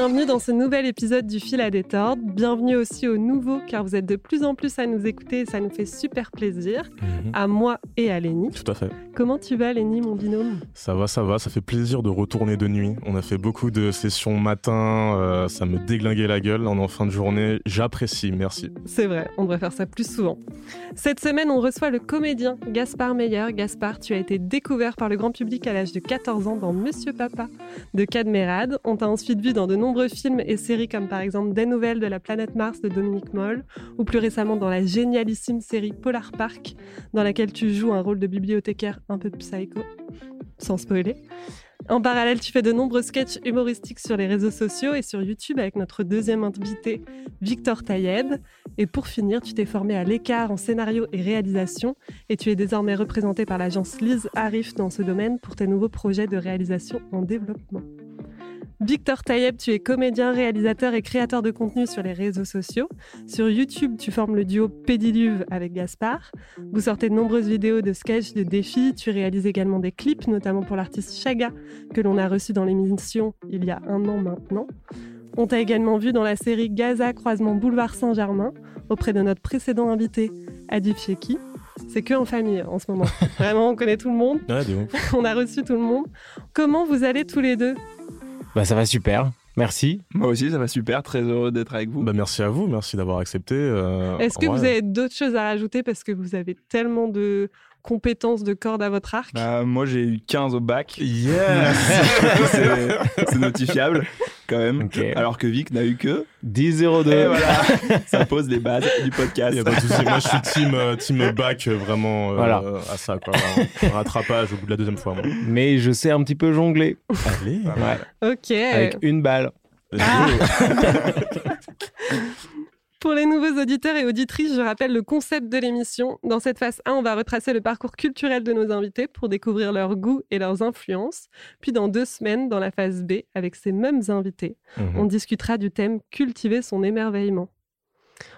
bienvenue dans ce nouvel épisode du Fil à détordre. Bienvenue aussi aux nouveaux, car vous êtes de plus en plus à nous écouter et ça nous fait super plaisir. Mhm. À moi et à Léni. Tout à fait. Comment tu vas, Léni, mon binôme? Ça va, ça va. Ça fait plaisir de retourner de nuit. On a fait beaucoup de sessions matin. euh, ça me déglinguait la gueule en en fin de journée. J'apprécie. Merci. C'est vrai, on devrait faire ça plus souvent. Cette semaine, on reçoit le comédien Gaspard Meyer. Gaspard, tu as été découvert par le grand public à l'âge de 14 ans dans Monsieur Papa de Cadmerade. On t'a ensuite vu dans de nombreux films et séries comme par exemple Des Nouvelles de la planète Mars de Dominique Moll ou plus récemment dans la génialissime série Polar Park dans laquelle tu joues un rôle de bibliothécaire un peu psycho, sans spoiler. En parallèle, tu fais de nombreux sketchs humoristiques sur les réseaux sociaux et sur YouTube avec notre deuxième invité, Victor Tayeb. Et pour finir, tu t'es formé à l'écart en scénario et réalisation et tu es désormais représenté par l'agence Lise Arif dans ce domaine pour tes nouveaux projets de réalisation en développement. Victor Tayeb, tu es comédien, réalisateur et créateur de contenu sur les réseaux sociaux. Sur YouTube, tu formes le duo Pédiluve avec Gaspard. Vous sortez de nombreuses vidéos de sketchs, de défis. Tu réalises également des clips, notamment pour l'artiste Chaga, que l'on a reçu dans l'émission il y a un an maintenant. On t'a également vu dans la série Gaza Croisement Boulevard Saint-Germain auprès de notre précédent invité, Adib Cheki. C'est que en famille en ce moment. Vraiment, on connaît tout le monde. Ouais. On a reçu tout le monde. Comment vous allez tous les deux? Bah ça va super, merci. Moi aussi, ça va super. Très heureux d'être avec vous. Bah, merci à vous. Merci d'avoir accepté. euh, Est-ce que ouais. vous avez d'autres choses à rajouter parce que vous avez tellement de compétences de cordes à votre arc Bah, moi, j'ai eu 15 au bac. Yes c'est notifiable, quand même. Alors que Vic n'a eu que. 10-02. Et voilà, ça pose les bases du podcast. Y a pas de souci. Moi, je suis team, euh, team back euh, vraiment euh, Voilà. à ça. Quoi. Rattrapage au bout de la deuxième fois. moi. Mais je sais un petit peu jongler. Allez. Ok. Avec une balle. Ah. Pour les nouveaux auditeurs et auditrices, je rappelle le concept de l'émission. Dans cette phase 1, on va retracer le parcours culturel de nos invités pour découvrir leurs goûts et leurs influences. Puis dans deux semaines, dans la phase B, avec ces mêmes invités, Mhm. on discutera du thème Cultiver son émerveillement.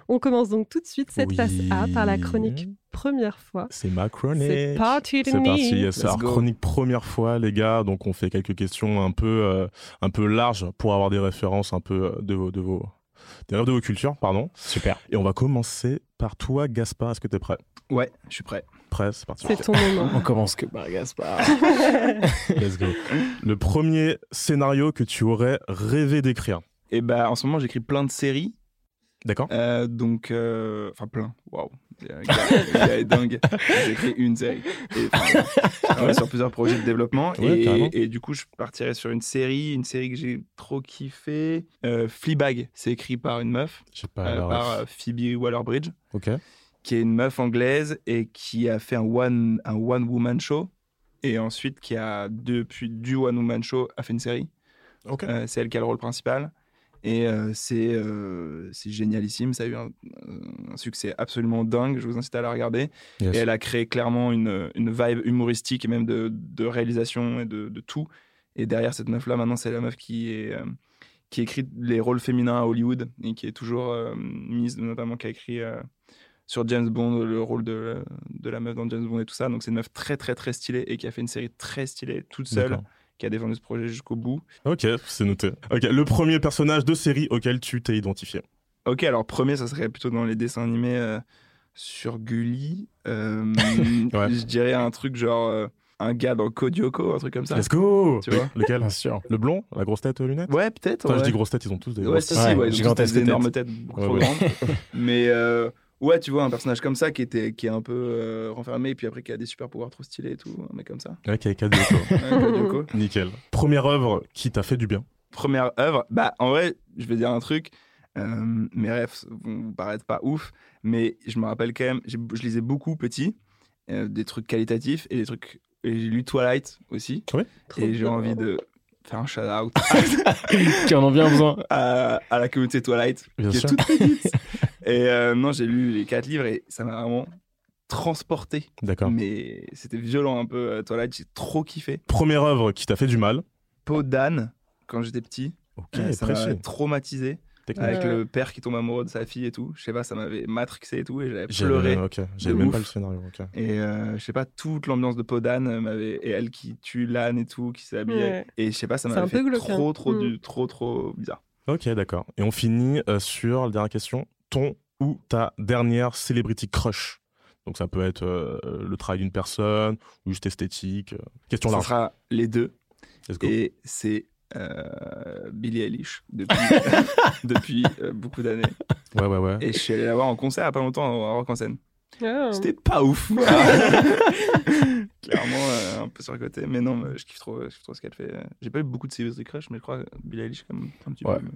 On commence donc tout de suite cette phase A par la chronique première fois. C'est ma chronique. C'est parti, C'est parti, yes. Alors, chronique première fois, les gars. Donc, on fait quelques questions un peu, euh, un peu larges pour avoir des références un peu euh, de vos, de vos, des rêves de vos cultures, pardon. Super. Et on va commencer par toi, Gaspard. Est-ce que t'es prêt? Ouais, je suis prêt. Prêt, c'est parti. C'est ton moment. On commence que par Gaspard. Let's go. Le premier scénario que tu aurais rêvé d'écrire? Et bah, en ce moment, j'écris plein de séries. D'accord Euh, donc, euh, enfin, plein. Waouh. Est dingue. J'ai écrit une série. Et, sur plusieurs projets de développement. Ouais, et, et du coup, je partirais sur une série, une série que j'ai trop kiffé. Euh, Fleabag, c'est écrit par une meuf, pas euh, par Phoebe Waller-Bridge. Ok. qui est une meuf anglaise et qui a fait un one, un one woman show et ensuite qui a depuis du one woman show a fait une série. Ok. Euh, c'est elle qui a le rôle principal et c'est génialissime. Ça a eu un, un succès absolument dingue. Je vous incite à la regarder. Yes. Et elle a créé clairement une, une vibe humoristique et même de, de réalisation et de, de tout. Et derrière cette meuf là, maintenant c'est la meuf qui est qui écrit les rôles féminins à Hollywood et qui est toujours euh, mise, notamment qui a écrit euh, sur James Bond le rôle de, de la meuf dans James Bond et tout ça. Donc c'est une meuf très très très stylée et qui a fait une série très stylée toute seule. Qui a défendu ce projet jusqu'au bout. Ok, c'est noté. Ok, le premier personnage de série auquel tu t'es identifié. Ok, alors premier, ça serait plutôt dans les dessins animés euh, sur Gulli. Euh, Ouais. Je dirais un truc genre euh, un gars dans Kodioko, un truc comme ça. Let's go Tu vois Lequel? Bien sûr. Le blond La grosse tête, euh, lunettes? Ouais, peut-être. Enfin, je ouais. dis grosse tête, ils ont tous des Ouais, grosses si, têtes. si, Ouais, ouais, ils ont tous des tête. énormes têtes beaucoup Ouais, trop ouais. grandes. Mais euh, ouais, tu vois, un personnage comme ça qui, était, qui est un peu euh, renfermé et puis après qui a des super pouvoirs trop stylés et tout, un mec comme ça. Ouais, qui a. Ouais. Nickel. Première œuvre qui t'a fait du bien. Première œuvre, bah en vrai, je vais dire un truc. euh, mes rêves vont vous paraître pas ouf, mais je me rappelle quand même, je lisais beaucoup petit, euh, des trucs qualitatifs et des trucs. Et j'ai lu Twilight aussi. Ouais. Et j'ai envie de faire un shout-out Qui en ont bien besoin. à, à la communauté Twilight, Bien qui sûr. est toute petite. et euh, non, j'ai lu les quatre livres et ça m'a vraiment transporté. D'accord. Mais c'était violent un peu, euh, Twilight, j'ai trop kiffé. Première œuvre qui t'a fait du mal. Peau d'âne, quand j'étais petit, Ok, euh, ça m'a traumatisé. Technique. Avec le père qui tombe amoureux de sa fille et tout. Je sais pas, ça m'avait matrixé et tout. Et j'avais pleuré. Ok, j'avais même ouf. pas le scénario. ok. Et euh, je sais pas, toute l'ambiance de Podane m'avait. Et elle qui tue l'âne et tout, qui s'habille. Ouais. Et je sais pas, ça m'avait fait trop, hein. trop, Mm. du... trop, trop bizarre. Ok, d'accord. Et on finit euh, sur la dernière question. Ton ou ta dernière celebrity crush Donc ça peut être euh, le travail d'une personne ou juste esthétique. euh, Question Ça large. sera les deux. Let's go. Et c'est euh, Billie Eilish depuis, depuis euh, beaucoup d'années. Ouais, ouais, ouais. Et je suis allé la voir en concert il y a pas longtemps à Rock en scène. Ah. C'était pas ouf. Clairement, euh, un peu sur le côté. Mais non, mais je kiffe trop, je kiffe trop ce qu'elle fait. J'ai pas eu beaucoup de celebrity crush, mais je crois que Billie Eilish, quand même, un petit Ouais. peu.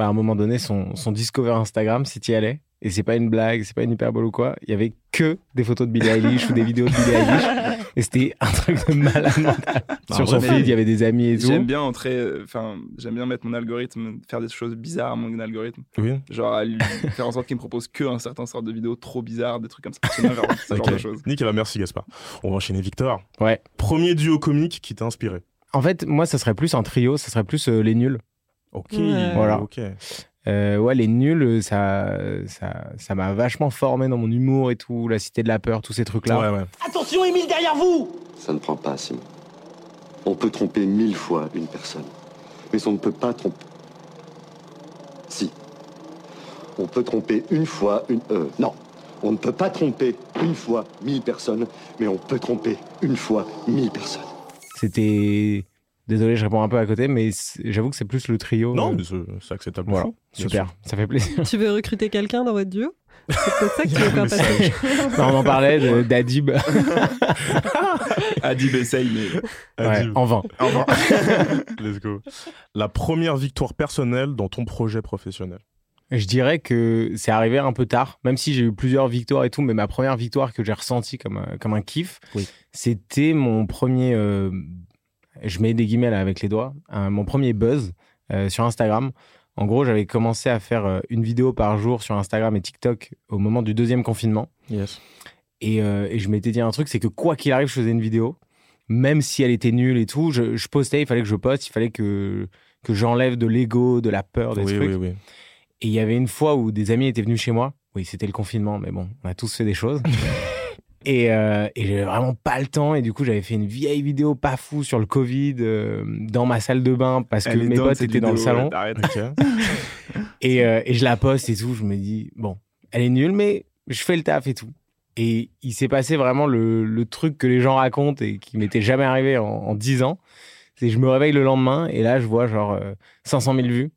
Bah, à un moment donné, son, son discover Instagram, si tu y allais, et c'est pas une blague, c'est pas une hyperbole ou quoi, il y avait que des photos de Billie Eilish ou des vidéos de Billie Eilish. Et c'était un truc de malade mental. Bah, Sur son feed, il y avait des amis et tout. J'aime bien entrer, euh, enfin, j'aime bien mettre mon algorithme, faire des choses bizarres à mon algorithme. Oui. Genre, à lui faire en sorte qu'il me propose que un certain sort de vidéos trop bizarres, des trucs comme ça. C'est genre, ce genre Ok. de choses. Nickel, bah, merci Gaspard. On va enchaîner Victor. Ouais. Premier duo comique qui t'a inspiré. En fait, moi, ça serait plus un trio, ça serait plus euh, les nuls. Ok. Ouais. Voilà. Ok. Euh, ouais, les nuls, ça, ça, ça m'a vachement formé dans mon humour et tout, la cité de la peur, tous ces trucs-là. Ouais, ouais. Attention, Émile, derrière vous Ça ne prend pas, Simon. On peut tromper mille fois une personne, mais on ne peut pas tromper. Si. On peut tromper une fois une. Euh, non. On ne peut pas tromper une fois mille personnes, mais on peut tromper une fois mille personnes. C'était. Désolé, je réponds un peu à côté, mais j'avoue que c'est plus le trio. Non, euh, mais c'est acceptable. Voilà, super, sûr. ça fait plaisir. Tu veux recruter quelqu'un dans votre duo? C'est ça qui veut faire passer. Non, on en parlait d'Adib. Adib essaye, mais Ouais, Adib. en vain. Let's go. La première victoire personnelle dans ton projet professionnel. Je dirais que c'est arrivé un peu tard, même si j'ai eu plusieurs victoires et tout, mais ma première victoire que j'ai ressentie comme, un- comme un kiff, Oui. c'était mon premier, euh, je mets des guillemets là avec les doigts, mon premier buzz euh, sur Instagram. En gros, j'avais commencé à faire euh, une vidéo par jour sur Instagram et TikTok au moment du deuxième confinement. Yes. Et, euh, et je m'étais dit un truc, c'est que quoi qu'il arrive, je faisais une vidéo, même si elle était nulle et tout, je, je postais, il fallait que je poste, il fallait que, que j'enlève de l'ego, de la peur, des Oui, trucs. oui, oui. Et il y avait une fois où des amis étaient venus chez moi. Oui, c'était le confinement, mais bon, on a tous fait des choses. et euh, et j'avais vraiment pas le temps. Et du coup, j'avais fait une vieille vidéo pas fou sur le Covid euh, dans ma salle de bain parce que Elle mes cette étaient dans le salon. ouais, Arrête. Ok. Et, euh, et je la poste et tout. Je me dis, bon, elle est nulle, mais je fais le taf et tout. Et il s'est passé vraiment le, le truc que les gens racontent et qui m'était jamais arrivé en, en 10 ans. C'est que je me réveille le lendemain et là, je vois genre euh, 500 000 vues.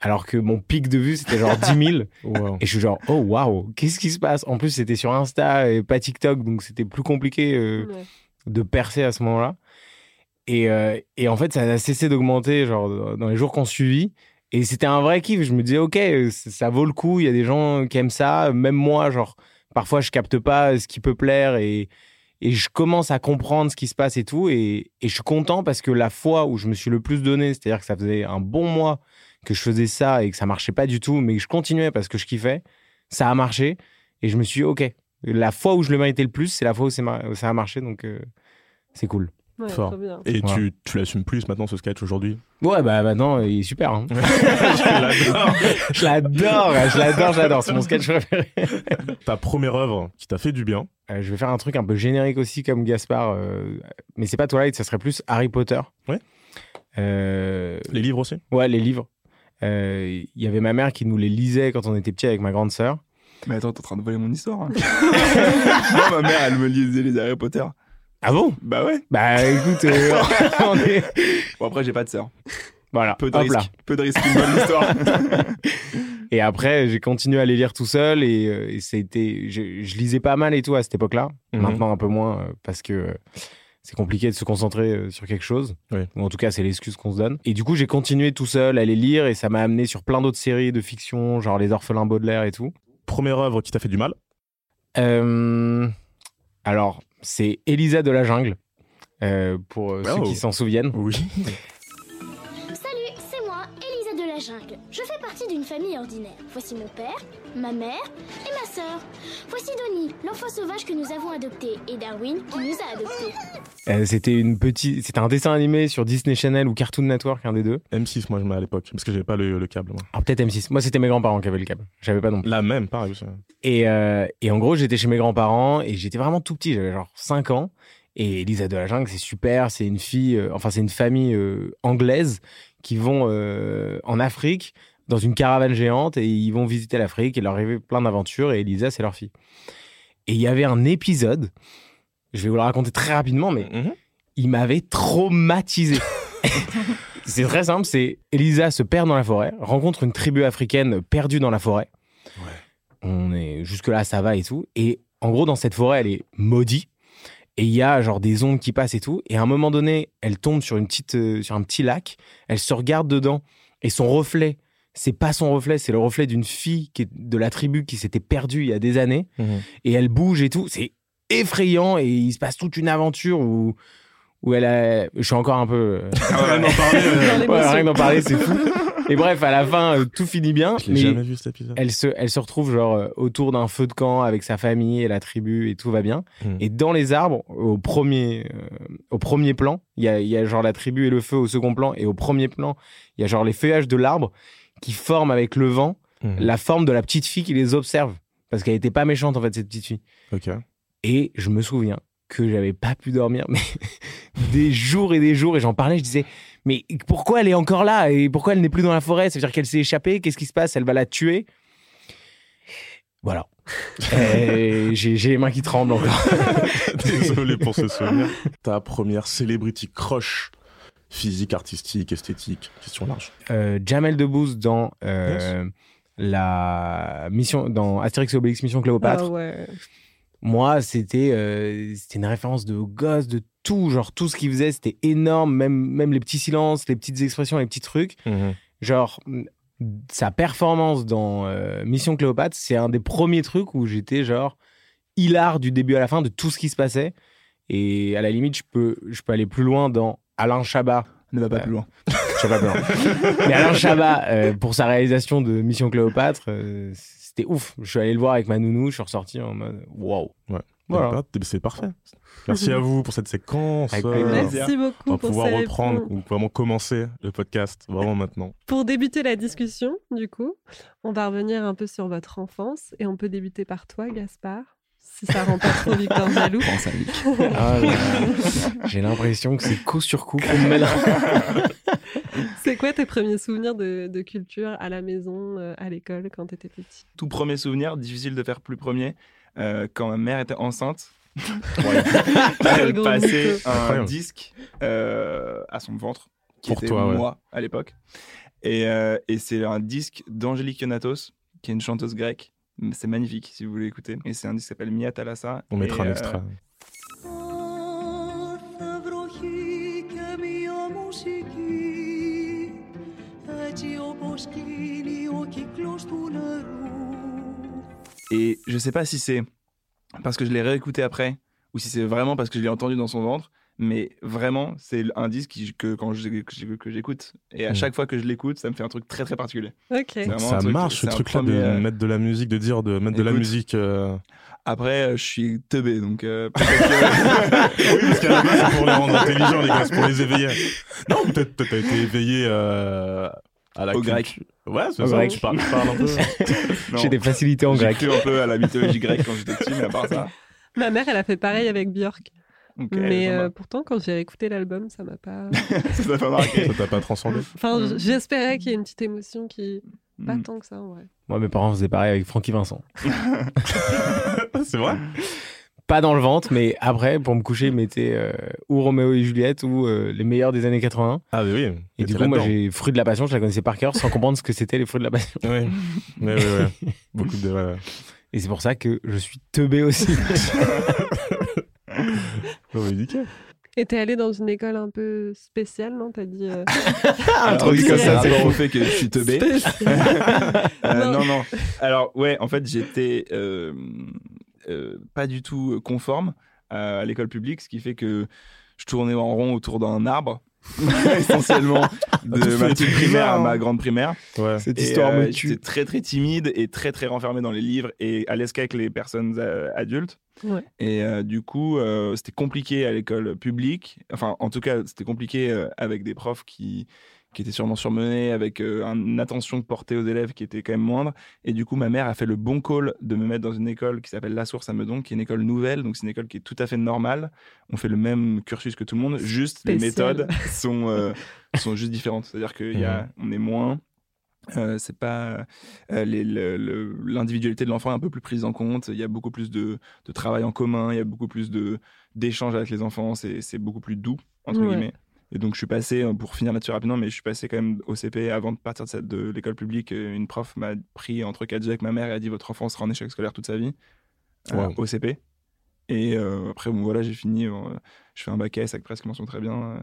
Alors que mon pic de vues, c'était genre 10 000. Wow. Et je suis genre, oh waouh, qu'est-ce qui se passe? En plus, c'était sur Insta et pas TikTok, donc c'était plus compliqué euh, Ouais. de percer à ce moment-là. Et, euh, et en fait, ça a cessé d'augmenter genre dans les jours qu'on suivit. Et c'était un vrai kiff. Je me disais, ok, ça vaut le coup. Il y a des gens qui aiment ça. Même moi, genre, parfois, je capte pas ce qui peut plaire et, et je commence à comprendre ce qui se passe et tout. Et, et je suis content parce que la fois où je me suis le plus donné, c'est-à-dire que ça faisait un bon mois que je faisais ça et que ça marchait pas du tout, mais que je continuais parce que je kiffais, ça a marché. Et je me suis dit, ok, la fois où je le méritais le plus, c'est la fois où, ça a marché. Donc, euh, c'est cool. Ouais, Fort. Et Voilà. tu, tu l'assumes plus maintenant ce sketch aujourd'hui? Ouais, bah maintenant, il est super. hein. Je l'adore. Je l'adore, je l'adore, je l'adore. C'est mon sketch préféré. Ta première œuvre qui t'a fait du bien? Euh, je vais faire un truc un peu générique aussi comme Gaspard, euh, mais c'est pas Twilight, ça serait plus Harry Potter. Ouais. Euh, Les livres aussi? Ouais, les livres. Euh, Il y avait ma mère qui nous les lisait quand on était petit avec ma grande sœur. Mais attends, t'es en train de voler mon histoire. hein. Moi, ma mère, elle me lisait les Harry Potter. Ah bon? Bah ouais. Bah écoute, euh, on est... Bon, après, j'ai pas de sœur. Voilà, Peu de hop là. risques. Peu de risques, une bonne histoire. Et après, j'ai continué à les lire tout seul et, euh, et c'était, je, je lisais pas mal et tout à cette époque-là. Mhm. Maintenant un peu moins euh, parce que euh, c'est compliqué de se concentrer euh, sur quelque chose. Oui. Ou en tout cas, c'est l'excuse qu'on se donne. Et du coup, j'ai continué tout seul à les lire et ça m'a amené sur plein d'autres séries de fiction, genre Les Orphelins Baudelaire et tout. Première œuvre qui t'a fait du mal? Euh, alors, c'est Elisa de la jungle. euh, pour ceux qui s'en souviennent. Oui. Jungle. Je fais partie d'une famille ordinaire. Voici mon père, ma mère et ma sœur. Voici Donnie, l'enfant sauvage que nous avons adopté, et Darwin qui nous a adoptés. Euh, c'était une petite, c'était un dessin animé sur Disney Channel ou Cartoon Network, un des deux. M6, moi, je mets à l'époque, parce que j'avais pas le, le câble. Moi. Alors peut-être M6. Moi, c'était mes grands-parents qui avaient le câble. J'avais pas non plus. La même, pareil aussi. Et, euh, et en gros, j'étais chez mes grands-parents et j'étais vraiment tout petit, j'avais genre 5 ans. Et Elisa de la Jungle, c'est super. C'est une fille, euh, enfin, c'est une famille euh, anglaise qui vont euh, en Afrique dans une caravane géante et ils vont visiter l'Afrique et leur arriver plein d'aventures. Et Elisa, c'est leur fille. Et il y avait un épisode, je vais vous le raconter très rapidement, mais Mhm. il m'avait traumatisé. c'est très simple, c'est Elisa se perd dans la forêt, rencontre une tribu africaine perdue dans la forêt. On est jusque là, ça va et tout. Et en gros, dans cette forêt, elle est maudite. Et il y a genre des ondes qui passent et tout. Et à un moment donné, elle tombe sur une petite, euh, sur un petit lac. Elle se regarde dedans et son reflet, c'est pas son reflet, c'est le reflet d'une fille qui est de la tribu qui s'était perdue il y a des années. Mhm. Et elle bouge et tout. C'est effrayant et il se passe toute une aventure où où elle a. Je suis encore un peu. euh, Rien d'en parler, euh. Ouais, rien d'en parler, c'est fou. Et bref, à la fin, euh, tout finit bien. Je mais jamais vu cet épisode. elle se, elle se retrouve genre euh, autour d'un feu de camp avec sa famille et la tribu et tout va bien. Mm. Et dans les arbres, au premier, euh, au premier plan, il y a, il y a genre la tribu et le feu au second plan. Et au premier plan, il y a genre les feuillages de l'arbre qui forment avec le vent Mhm. la forme de la petite fille qui les observe. Parce qu'elle était pas méchante en fait, cette petite fille. Ok. Et je me souviens que j'avais pas pu dormir, mais des jours et des jours. Et j'en parlais, je disais, mais pourquoi elle est encore là? Et pourquoi elle n'est plus dans la forêt? Ça veut dire qu'elle s'est échappée? Qu'est-ce qui se passe? Elle va la tuer? Voilà. J'ai j'ai les mains qui tremblent encore. Désolé pour ce souvenir. Ta première celebrity crush physique, artistique, esthétique, question large. Euh, Jamel Debbouze dans euh, la mission, dans Astérix et Obélix Mission Cléopâtre. Ah ouais. Moi, c'était euh, c'était une référence de gosse, de tout. Genre, tout ce qu'il faisait, c'était énorme. Même, même les petits silences, les petites expressions, les petits trucs. Genre, mm, sa performance dans euh, Mission Cléopâtre, c'est un des premiers trucs où j'étais genre hilar du début à la fin de tout ce qui se passait. Et à la limite, je peux, je peux aller plus loin dans Alain Chabat. Ne va pas Ouais. plus loin. Blanc. Mais Alain Chabat, euh, pour sa réalisation de Mission Cléopâtre, euh, c'était ouf. Je suis allé le voir avec ma nounou, je suis ressorti en mode waouh. Ouais. Voilà. C'est parfait. Merci à vous pour cette séquence. Avec Euh, plaisir. Merci beaucoup On va pour pouvoir ces reprendre réponses. ou vraiment commencer le podcast vraiment maintenant. Pour débuter la discussion, du coup, on va revenir un peu sur votre enfance et on peut débuter par toi, Gaspard, si ça rend pas trop Victor jaloux. Pense à Vic. Ah. J'ai l'impression que c'est coup sur coup qu'on me met là. C'est quoi tes premiers souvenirs de, de culture à la maison, euh, à l'école, quand t'étais petit Tout premier souvenir, difficile de faire plus premier, euh, quand ma mère était enceinte. elle passait un Incroyable. disque euh, à son ventre, qui Pour était toi, ouais. moi à l'époque. Et, euh, et c'est un disque d'Angélique Ionatos, qui est une chanteuse grecque. C'est magnifique si vous voulez écouter. Et c'est un disque qui s'appelle Mia Thalassa. On mettra Et, un euh, έτσι όπως κλείνει ο κύκλος του νερού Et je sais pas si c'est parce que je l'ai réécouté après ou si c'est vraiment parce que je l'ai entendu dans son ventre, mais vraiment, c'est un disque qui- que, quand j'ai- que j'ai- que j'écoute. Et à Mm. chaque fois que je l'écoute, ça me fait un truc très très particulier. Ok. C'est vraiment Ça un truc- marche ce c'est un truc-là premier, de euh, mettre de la musique, de dire de mettre de la Écoute. musique. euh, Après, euh, je suis teubé, donc euh, peut-être oui, parce qu'à la base, c'est pour les rendre intelligents, les gars, c'est pour les éveiller. Non, peut-être peut-être t'as été éveillé euh, à la Au grec. Ouais, c'est ça. grec. Tu parles, tu parles un peu. J'ai des facilités en J'ai grec. cru un peu à la mythologie grecque quand j'étais petit, mais à part ça. Ma mère, elle a fait pareil avec Björk. mais euh, pourtant, quand j'ai écouté l'album, ça m'a pas. ça t'a pas marqué. Ça t'a pas transcendé. Enfin, Mm. j'espérais qu'il y ait une petite émotion qui. Pas Mm. tant que ça, en vrai. Moi, mes parents faisaient pareil avec Francky Vincent. c'est vrai? Pas dans le ventre, mais après, pour me coucher, ils mettaient euh, ou Roméo et Juliette ou euh, les meilleurs des années 80. Ah, mais oui. Et du coup, moi, j'ai Fruits de la Passion, je la connaissais par cœur sans comprendre ce que c'était les Fruits de la Passion. Oui, oui, oui. oui. Beaucoup de. ouais, ouais. Et c'est pour ça que je suis teubé aussi. Oh, mais nickel. Et t'es allé dans une école un peu spéciale, non? T'as dit. euh, Alors, truc oui, comme ça, c'est au fait que je suis teubé. Euh, Non. non, non. Alors, ouais, en fait, j'étais euh, pas du tout conforme à l'école publique, ce qui fait que je tournais en rond autour d'un arbre, essentiellement de ma petite primaire à ma grande primaire. Ouais. Cette Et, histoire euh, me tue. J'étais très, très timide et très, très renfermé dans les livres et à l'esca avec les personnes euh, adultes. Ouais. Et euh, du coup, euh, c'était compliqué à l'école publique. Enfin, en tout cas, c'était compliqué euh, avec des profs qui qui était sûrement surmenée, avec euh, un- une attention portée aux élèves qui était quand même moindre. Et du coup, ma mère a fait le bon call de me mettre dans une école qui s'appelle La Source à Meudon, qui est une école nouvelle, donc c'est une école qui est tout à fait normale. On fait le même cursus que tout le monde, juste les méthodes sont, euh, sont juste différentes. C'est-à-dire qu'on est moins. euh, c'est pas euh, les- le- le- l'individualité de l'enfant est un peu plus prise en compte. Il y a beaucoup plus de, de travail en commun, il y a beaucoup plus de d'échanges avec les enfants. C'est c'est beaucoup plus doux entre Ouais. guillemets. Et donc je suis passé, euh, pour finir là-dessus rapidement, mais je suis passé quand même au CP avant de partir de, l'école publique. Une prof m'a pris entre quatre yeux avec ma mère et a dit votre enfant sera en échec scolaire toute sa vie euh, au CP. Et euh, après bon voilà j'ai fini, euh, je fais un bac S avec presque mention très bien.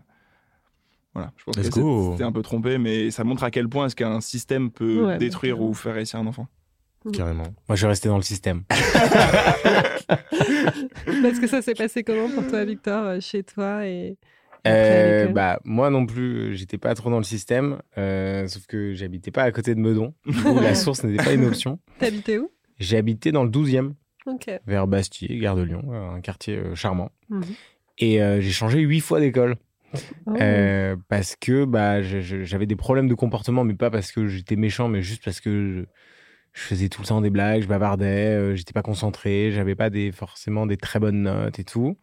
voilà, je pense Let's que go. c'était un peu trompé, mais ça montre à quel point est-ce qu'un système peut Ouais, détruire ou faire réussir un enfant. Carrément. Moi, je suis resté dans le système. Parce que ça s'est passé comment pour toi, Victor, chez toi et Euh, bah, moi non plus, j'étais pas trop dans le système, euh, sauf que j'habitais pas à côté de Meudon. Coup, la source n'était pas une option. T'habitais où? J'habitais dans le 12e, Ok. vers Bastier, gare de Lyon, euh, un quartier charmant. Mhm. Et euh, j'ai changé huit fois d'école. Oh. Parce que bah, j'avais des problèmes de comportement, mais pas parce que j'étais méchant, mais juste parce que je, je faisais tout le temps des blagues, je bavardais, j'étais pas concentré, j'avais pas des, forcément des très bonnes notes et tout.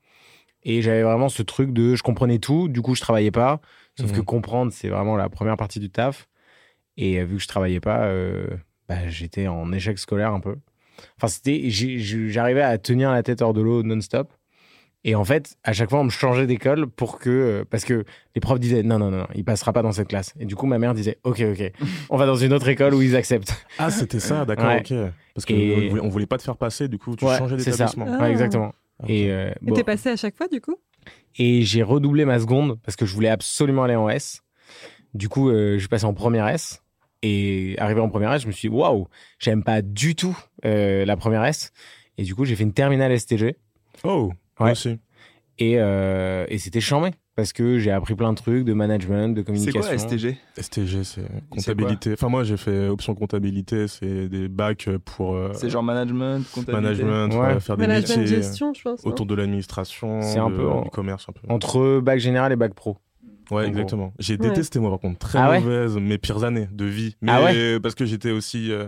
Et j'avais vraiment ce truc de je comprenais tout, du coup je travaillais pas. Sauf que comprendre, c'est vraiment la première partie du taf. Et euh, vu que je travaillais pas, euh, bah, j'étais en échec scolaire un peu. Enfin, c'était, j'arrivais à tenir la tête hors de l'eau non-stop. Et en fait, à chaque fois, on me changeait d'école pour que. euh, Parce que les profs disaient non, non, non, il passera pas dans cette classe. Et du coup, ma mère disait ok, ok, on va dans une autre école où ils acceptent. Ah, c'était ça, d'accord, Ouais. ok. Parce qu'on Et- voulait, on voulait pas te faire passer, du coup, tu Ouais, changeais c'est ça. d'établissement. Ah. Ouais, exactement. Et, euh, Et bon. t'es passé à chaque fois, du coup? Et j'ai redoublé ma seconde parce que je voulais absolument aller en S. Du coup, euh, je suis passé en première S. Et arrivé en première S, je me suis dit, waouh, j'aime pas du tout euh, la première S. Et du coup, j'ai fait une terminale STG. Oh, moi Ouais. aussi. Et, euh, et c'était chambé parce que j'ai appris plein de trucs de management, de C'est communication. quoi STG STG, c'est comptabilité. Enfin, moi, j'ai fait option comptabilité, c'est des bacs pour euh, C'est genre management, comptabilité? management, Ouais. ouais, faire des Management métiers gestion, je pense. non autour de l'administration, C'est un de- peu en- du commerce un peu. Entre bac général et bac pro. Ouais, en exactement. J'ai Ouais. détesté, moi, par contre, très Ah ouais mauvaise, mes pires années de vie. Mais Ah ouais parce que j'étais aussi euh,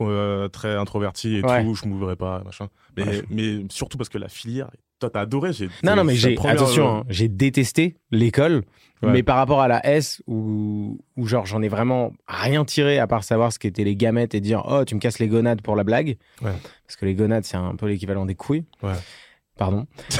euh, très introverti et Ouais. tout, je m'ouvrais pas, machin. Mais, Ouais. mais surtout parce que la filière, toi, t'as adoré. j'ai- Non, non, mais j'ai attention, euh, hein, j'ai détesté l'école, Ouais. mais par rapport à la S où, où genre j'en ai vraiment rien tiré à part savoir ce qu'étaient les gamètes et dire oh tu me casses les gonades pour la blague, Ouais. parce que les gonades c'est un peu l'équivalent des couilles. Ouais. Pardon.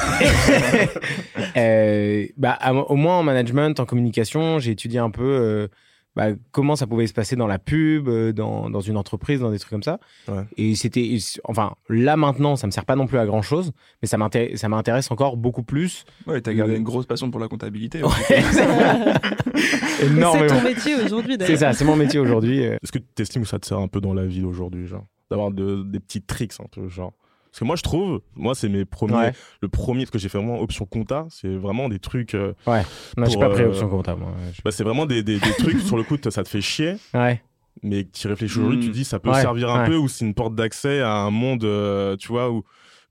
Euh, bah, à- au moins en management, en communication, j'ai étudié un peu euh, bah, comment ça pouvait se passer dans la pub, euh, dans, dans une entreprise, dans des trucs comme ça. Ouais. Et c'était, enfin, là maintenant, ça me sert pas non plus à grand chose, mais ça m'intéresse, ça m'intéresse encore beaucoup plus. Ouais, t'as gardé une grosse passion pour la comptabilité. Ouais. C'est ton métier aujourd'hui, C'est ça, c'est mon métier aujourd'hui. euh. Est-ce que tu estimes que ça te sert un peu dans la vie aujourd'hui, genre D'avoir de- des petits tricks un peu, genre? Parce que moi, je trouve, moi, c'est mes premiers. Ouais. Le premier, que j'ai fait vraiment option compta, c'est vraiment des trucs. euh, Non, j'ai Pour, pas pris euh, option comptable. moi. Je- bah, c'est vraiment des, des, des trucs, sur le coup, ça te fait chier, Ouais. mais tu y réfléchis aujourd'hui, Mm. tu te dis, ça peut Ouais, servir un ouais. peu, ou c'est une porte d'accès à un monde, euh, tu vois, où,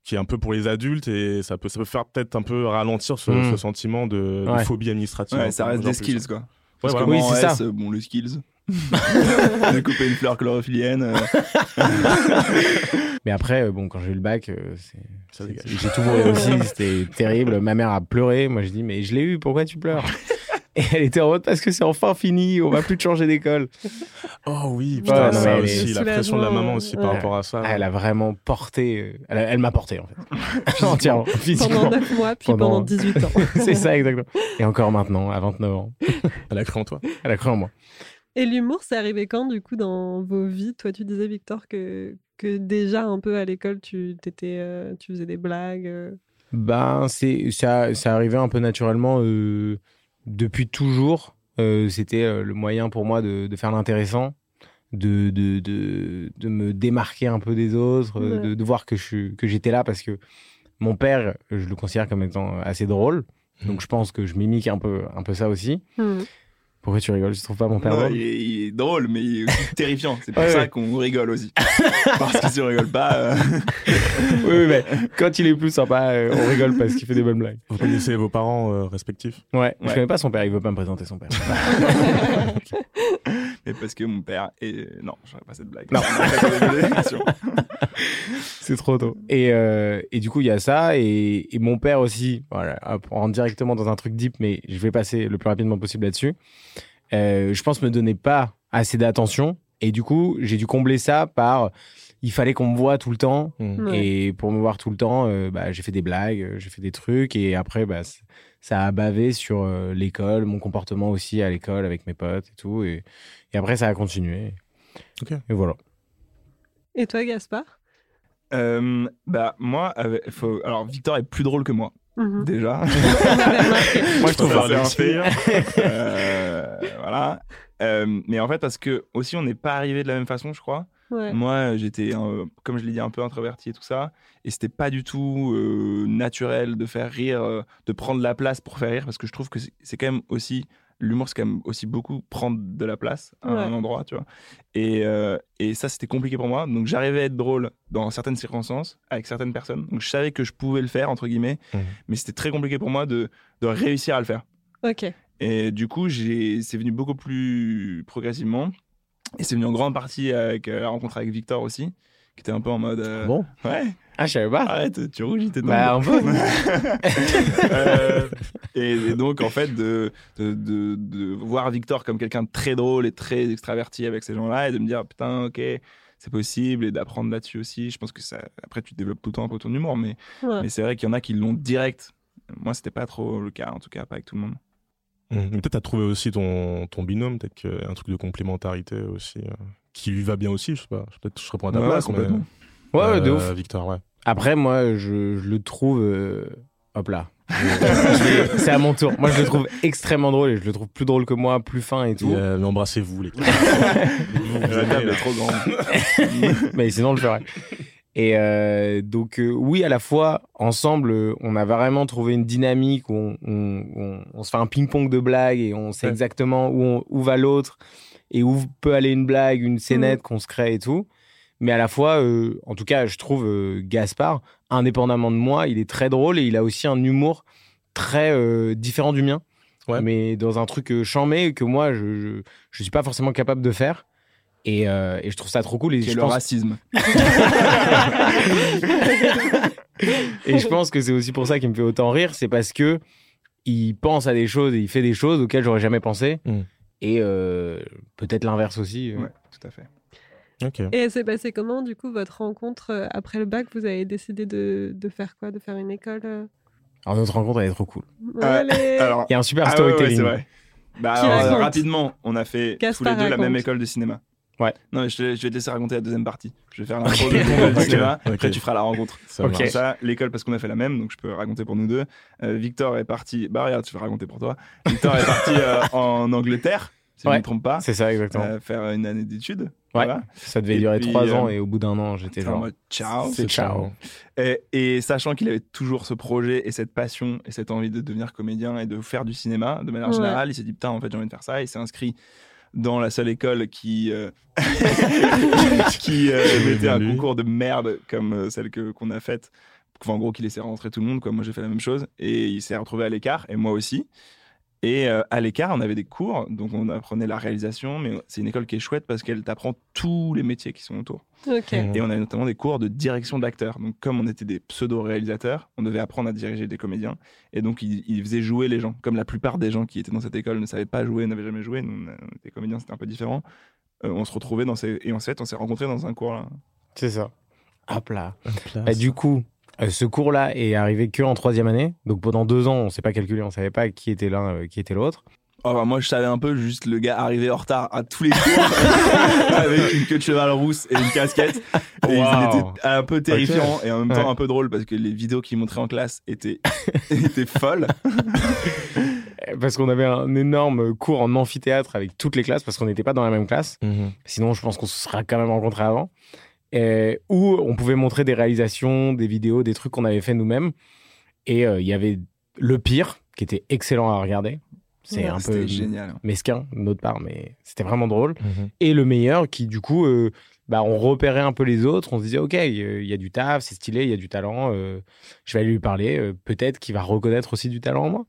qui est un peu pour les adultes, et ça peut, ça peut faire peut-être un peu ralentir ce, Mm. ce sentiment de, de Ouais. phobie administrative. Ouais, ça reste des skills, quoi. Ouais, Parce voilà. que Oui, c'est ça. Bon, le skills. Découper une fleur chlorophyllienne. euh, Mais après, euh, bon, quand j'ai eu le bac, euh, j'ai tout brûlé aussi. C'était terrible. Ma mère a pleuré. Moi, j'ai dit, mais je l'ai eu. Pourquoi tu pleures? Et elle était en mode parce que c'est enfin fini. On va plus te changer d'école. Oh oui, Ouais, putain, non, ça mais aussi, le la pression de la maman aussi par rapport à ça. Ah, elle a vraiment porté. Elle, a- elle m'a porté en fait. Entièrement. Pendant Physiquement. 9 mois, puis Pendant- pendant 18 ans. c'est ça exactement. Et encore maintenant, à 29 ans, Elle a cru en toi. elle a cru en moi. Et l'humour, c'est arrivé quand, du coup, dans vos vies? Toi, tu disais, Victor, que, que déjà, un peu à l'école, tu, t'étais, euh, tu faisais des blagues. euh? Ben, c'est ça, ça arrivait un peu naturellement euh, depuis toujours. Euh, C'était euh, le moyen pour moi de, de faire l'intéressant, de, de, de, de me démarquer un peu des autres, euh, Ouais. de, de voir que je suis- que j'étais là parce que mon père, je le considère comme étant assez drôle. Donc je pense que je mimique un peu, un peu ça aussi. Hmm. Pourquoi tu rigoles? Tu trouves pas mon père Non, drôle il, est, il est drôle, mais il est aussi terrifiant. C'est pour Ouais, ça ouais. qu'on rigole aussi. Parce que si on rigole pas, euh, Oui, oui, mais quand il est plus sympa, euh, on rigole parce qu'il fait des bonnes blagues. Vous connaissez vos parents euh, respectifs? Ouais, je Ouais. connais pas son père, il veut pas me présenter son père. Parce que mon père est. Non, je ferai pas cette blague. Non. C'est trop tôt. Et, euh, et du coup, il y a ça. Et, et mon père aussi, voilà, on rentre directement dans un truc deep, mais je vais passer le plus rapidement possible là-dessus. Euh, je pense me donnait pas assez d'attention. Et du coup, j'ai dû combler ça par. Il fallait qu'on me voit tout le temps. Mm. Ouais. Et pour me voir tout le temps, euh, bah, j'ai fait des blagues, euh, j'ai fait des trucs. Et après, bah, ça a bavé sur euh, l'école, mon comportement aussi à l'école avec mes potes et tout. Et, et après, ça a continué. Ok. Et voilà. Et toi, Gaspard? Euh, bah, moi, avec- faut... alors Victor est plus drôle que moi, Mhm. déjà. Moi, je trouve Ça, un fait. Euh, voilà. Euh, mais en fait, parce que aussi, on n'est pas arrivé de la même façon, je crois. Ouais. Moi, j'étais, euh, comme je l'ai dit, un peu introverti et tout ça. Et c'était pas du tout euh, naturel de faire rire, euh, de prendre la place pour faire rire, parce que je trouve que c'est quand même aussi. L'humour, c'est quand même aussi beaucoup prendre de la place à Ouais. un endroit, tu vois. Et, euh, et ça, c'était compliqué pour moi. Donc, j'arrivais à être drôle dans certaines circonstances, avec certaines personnes. Donc, je savais que je pouvais le faire, entre guillemets. Mhm. Mais c'était très compliqué pour moi de, de réussir à le faire. Ok. Et du coup, j'ai- c'est venu beaucoup plus progressivement. Et c'est venu en grande partie avec euh, la rencontre avec Victor aussi, qui était un peu en mode. euh, Bon. Ouais, Ah, je savais pas. arrête, tu rougis, t'es Bah, un peu. Euh, et, et donc, en fait, de, de, de, de voir Victor comme quelqu'un de très drôle et très extraverti avec ces gens-là, et de me dire, putain, ok, c'est possible, et d'apprendre là-dessus aussi. Je pense que ça. Après, tu développes tout le temps un peu ton humour, mais, Ouais. mais c'est vrai qu'il y en a qui l'ont direct. Moi, c'était pas trop le cas, en tout cas, pas avec tout le monde. Mm. Mais Peut-être t'as trouvé aussi ton, ton binôme, peut-être qu'il y a un truc de complémentarité aussi, euh, qui lui va bien aussi, je sais pas. Peut-être je réponds à ta Ouais, place, mais, complètement. Ouais, ouais, de euh, ouf. Victor, ouais. Après, moi, je, je le trouve. euh, Hop là. C'est à mon tour. Moi, je le trouve extrêmement drôle et je le trouve plus drôle que moi, plus fin et tout. Euh, mais embrassez-vous, les gars. Vous, vous La aimez, table là. est trop grande. Mais sinon, on le ferait. Et euh, donc, euh, oui, à la fois, ensemble, euh, on a vraiment trouvé une dynamique où on, on- on- on se fait un ping-pong de blagues et on sait Ouais. exactement où, va l'autre et où peut aller une blague, une scénette qu'on se crée et tout. Mais à la fois, euh, en tout cas, je trouve Gaspard, indépendamment de moi, il est très drôle et il a aussi un humour très différent du mien. Ouais. Mais dans un truc chambé que moi, je, je suis pas forcément capable de faire. Et, euh, et je trouve ça trop cool. Et je le pense racisme. et je pense que c'est aussi pour ça qu'il me fait autant rire, c'est parce que il pense à des choses et il fait des choses auxquelles j'aurais jamais pensé. Mm. Et euh, peut-être l'inverse aussi. euh. Ouais, tout à fait. Ok. Et elle s'est passée comment, du coup, votre rencontre euh, après le bac? Vous avez décidé de, de faire quoi? De faire une école euh? Alors notre rencontre, elle est trop cool. Allez Alors, Il y a un super ah ouais, ouais, storytelling. c'est vrai. Bah, alors, euh, rapidement, on a fait tous les deux la raconte. même école de cinéma. Ouais. Non, mais je, vais te laisser raconter la deuxième partie. Je vais faire l'intro de l'école de Ok. cinéma. Ok. Après, tu feras la rencontre. Ça ça, l'école, parce qu'on a fait la même, donc je peux raconter pour nous deux. Euh, Victor est parti. Bah, regarde, je vais raconter pour toi. Victor est parti euh, en Angleterre, si je ne me trompe pas, C'est ça, exactement. euh, faire une année d'études. Ouais. Voilà. ça devait et durer puis, trois euh, ans et au bout d'un an, j'étais J'étais en genre. mode ciao. C'est ciao. Et, et sachant qu'il avait toujours ce projet et cette passion et cette envie de devenir comédien et de faire du cinéma de manière Ouais. générale, il s'est dit putain en fait j'ai envie de faire ça. Il s'est inscrit dans la seule école qui euh, qui euh, mettait un concours de merde comme euh, celle que qu'on a faite. Enfin, en gros, qui laissait rentrer tout le monde. Moi, j'ai fait la même chose et il s'est retrouvé à l'écart et moi aussi. Et euh, à l'écart, on avait des cours, donc on apprenait la réalisation, mais c'est une école qui est chouette parce qu'elle t'apprend tous les métiers qui sont autour. Mhm. Et on avait notamment des cours de direction d'acteurs. Donc, comme on était des pseudo-réalisateurs, on devait apprendre à diriger des comédiens. Et donc, ils, ils faisaient jouer les gens. Comme la plupart des gens qui étaient dans cette école ne savaient pas jouer, n'avaient jamais joué. Nous, on était comédiens, c'était un peu différent. Euh, on se retrouvait dans ces. Et en fait, on s'est rencontrés dans un cours là. C'est ça. Hop là. Hop Bah, du coup, ce cours-là est arrivé que en troisième année. Donc pendant deux ans, on s'est pas calculé, on savait pas qui était l'un, euh, qui était l'autre. Oh, bah, moi, je savais un peu juste le gars arrivé en retard à tous les cours avec une queue de cheval rousse et une casquette. Et Wow. il était un peu terrifiant et en même temps Ouais. un peu drôle parce que les vidéos qu'il montrait en classe étaient, étaient folles. Euh, Parce qu'on avait un énorme cours en amphithéâtre avec toutes les classes, parce qu'on n'était pas dans la même classe. Mhm. Sinon, je pense qu'on se sera quand même rencontrés avant. Et, où on pouvait montrer des réalisations, des vidéos, des trucs qu'on avait fait nous-mêmes. Et euh, il y avait le pire, qui était excellent à regarder. C'est Ouais, un peu génial. mesquin de notre part, mais c'était vraiment drôle. Mhm. Et le meilleur qui, du coup, euh, bah, on repérait un peu les autres. On se disait, OK, il y a- du taf, c'est stylé, il y a du talent. euh, je vais aller lui parler. euh, Peut-être qu'il va reconnaître aussi du talent en moi.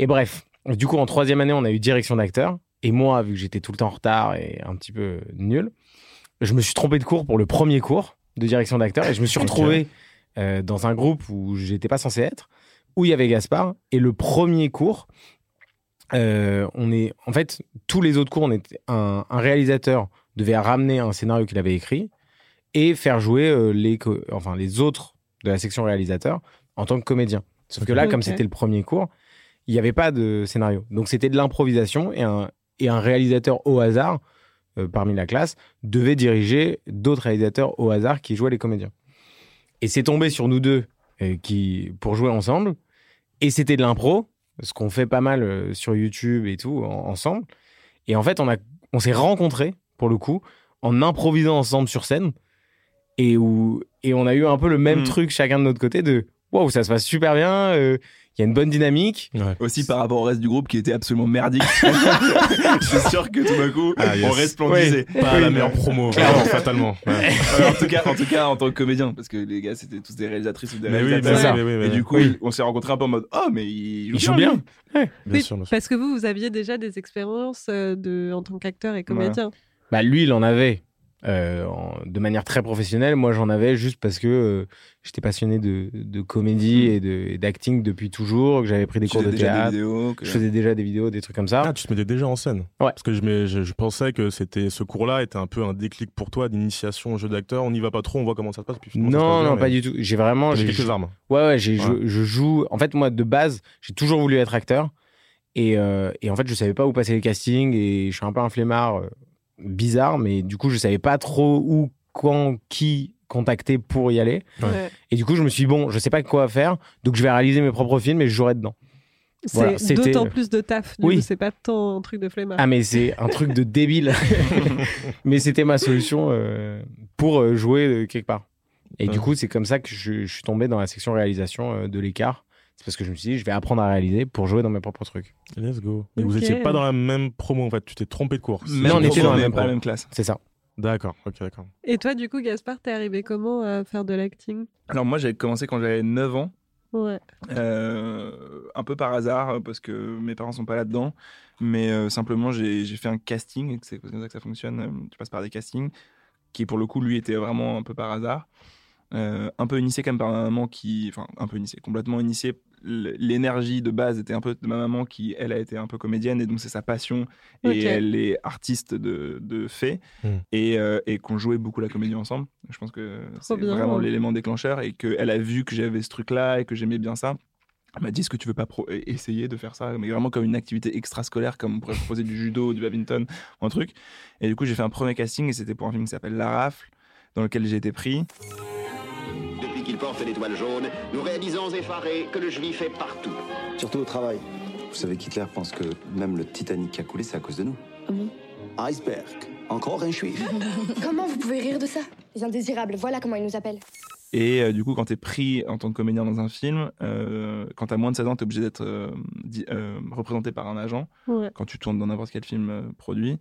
Et bref, du coup, en troisième année, on a eu direction d'acteur. Et moi, vu que j'étais tout le temps en retard et un petit peu nul, je me suis trompé de cours pour le premier cours de direction d'acteur. Et je me suis retrouvé euh, dans un groupe où j'étais pas censé être, où il y avait Gaspard. Et le premier cours, euh, on est, en fait, tous les autres cours, on était, un, un réalisateur devait ramener un scénario qu'il avait écrit et faire jouer euh, les, enfin, les autres de la section réalisateur en tant que comédien. Sauf que là, comme c'était le premier cours, il n'y avait pas de scénario. Donc c'était de l'improvisation et un, et un réalisateur au hasard, euh, parmi la classe, devait diriger d'autres réalisateurs au hasard qui jouaient les comédiens. Et c'est tombé sur nous deux euh, qui, pour jouer ensemble. Et c'était de l'impro, ce qu'on fait pas mal euh, sur YouTube et tout, en- ensemble. Et en fait, on, a, on s'est rencontrés, pour le coup, en improvisant ensemble sur scène. Et, où, et on a eu un peu le même Mm. truc chacun de notre côté de waouh, ça se passe super bien, euh, il y a une bonne dynamique. Ouais. Aussi par rapport au reste du groupe qui était absolument merdique. Je suis sûr que tout d'un coup, Ah, yes. on resplendissait. Pas la meilleure promo, vraiment, fatalement. Ouais. Ouais, en, tout cas, en tout cas, en tant que comédien, parce que les gars, c'était tous des réalisatrices ou des Mais oui, réalisateurs. c'est ça. mais oui, mais Et oui, du coup, Oui. on s'est rencontrés un peu en mode Oh, mais il joue Il joue bien. lui. bien Oui, sûr, bien sûr. parce que vous, vous aviez déjà des expériences euh, de, en tant qu'acteur et comédien. Bah, lui, il en avait euh, en- de manière très professionnelle. Moi, j'en avais juste parce que euh, j'étais passionné de, de comédie et de- et d'acting depuis toujours, que j'avais pris des Tu cours de déjà des théâtre. vidéos. que- Je faisais déjà des vidéos, des trucs comme ça. Ah, tu te mettais déjà en scène Ouais. Parce que je, mets- je, je pensais que c'était ce cours-là était un peu un déclic pour toi d'initiation au jeu d'acteur. On n'y va pas trop, on voit comment ça se passe. Puis finalement, ça se non, non, pas du tout. J'ai vraiment. j'ai- quelques armes. Ouais, ouais, j'ai, Ouais. Je, je joue. En fait, moi, de base, j'ai toujours voulu être acteur. Et, euh, et en fait, je savais pas où passer les castings. Et je suis un peu un flemmard euh, bizarre. Mais du coup, je savais pas trop où, quand, qui contacter pour y aller. Ouais. Et du coup, je me suis dit, bon, je sais pas quoi faire. Donc, je vais réaliser mes propres films et je jouerai dedans. C'est Voilà, d'autant plus de taf. Du Oui. c'est pas tant un truc de flemmard. Ah, mais c'est un truc de débile. mais c'était ma solution euh, pour euh, jouer euh, quelque part. Et du coup, c'est comme ça que je, je suis tombé dans la section réalisation euh, de l'écart. C'est parce que je me suis dit, je vais apprendre à réaliser pour jouer dans mes propres trucs. Let's go. Mais vous Ok. étiez pas dans la même promo en fait, tu t'es trompé de cours. Même on était dans la mais même pas la promo. même classe. C'est ça. D'accord, ok, d'accord. Et toi, du coup, Gaspard, t'es arrivé comment à faire de l'acting? Alors, moi, j'ai commencé quand j'avais 9 ans. Ouais. Euh, un peu par hasard parce que mes parents sont pas là-dedans mais euh, simplement j'ai j'ai fait un casting c'est comme ça que ça fonctionne euh, tu passes par des castings qui pour le coup lui était vraiment un peu par hasard Euh, un peu initié quand même par ma maman qui enfin un peu initié complètement initié. L'énergie de base était un peu de ma maman qui elle a été un peu comédienne et donc c'est sa passion et elle est artiste de, de fait Mm. et, euh, et qu'on jouait beaucoup la comédie ensemble. Je pense que c'est vraiment l'élément déclencheur et qu'elle a vu que j'avais ce truc là et que j'aimais bien ça. Elle m'a dit est-ce que tu veux pas pro- essayer de faire ça mais vraiment comme une activité extrascolaire comme on pourrait proposer du judo du badminton un truc. Et du coup j'ai fait un premier casting et c'était pour un film qui s'appelle La Rafle dans lequel j'ai été pris Depuis qu'il porte l'étoile jaune, nous réalisons effarés que le juif est partout. Surtout au travail. Vous savez qu'Hitler pense que même le Titanic qui a coulé, c'est à cause de nous. Ah bon? Iceberg. Encore un juif. Comment vous pouvez rire de ça? Les indésirables, voilà comment ils nous appellent. Et euh, du coup, quand tu es pris en tant que comédien dans un film, euh, quand tu as moins de 16 ans, tu es obligé d'être euh, euh, représenté par un agent Ouais. quand tu tournes dans n'importe quel film euh, produit.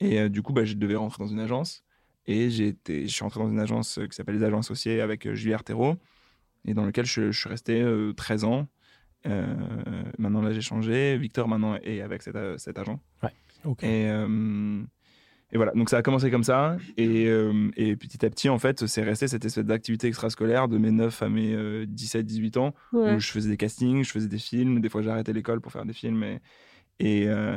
Et euh, du coup, bah, je devais rentrer dans une agence. Et je suis rentré dans une agence euh, qui s'appelle Les Agents Associés avec euh, Julie Artero, et dans lequel je, je suis resté euh, 13 ans. Euh, maintenant, là, j'ai changé. Victor, maintenant, est avec cet, cet agent. Ok. Et, euh, et voilà, donc ça a commencé comme ça. Et, euh, et petit à petit, en fait, c'est resté cette espèce d'activité extrascolaire de mes 9 à mes 17-18 ans, Ouais. où je faisais des castings, je faisais des films. Des fois, j'arrêtais l'école pour faire des films. Et, et, euh,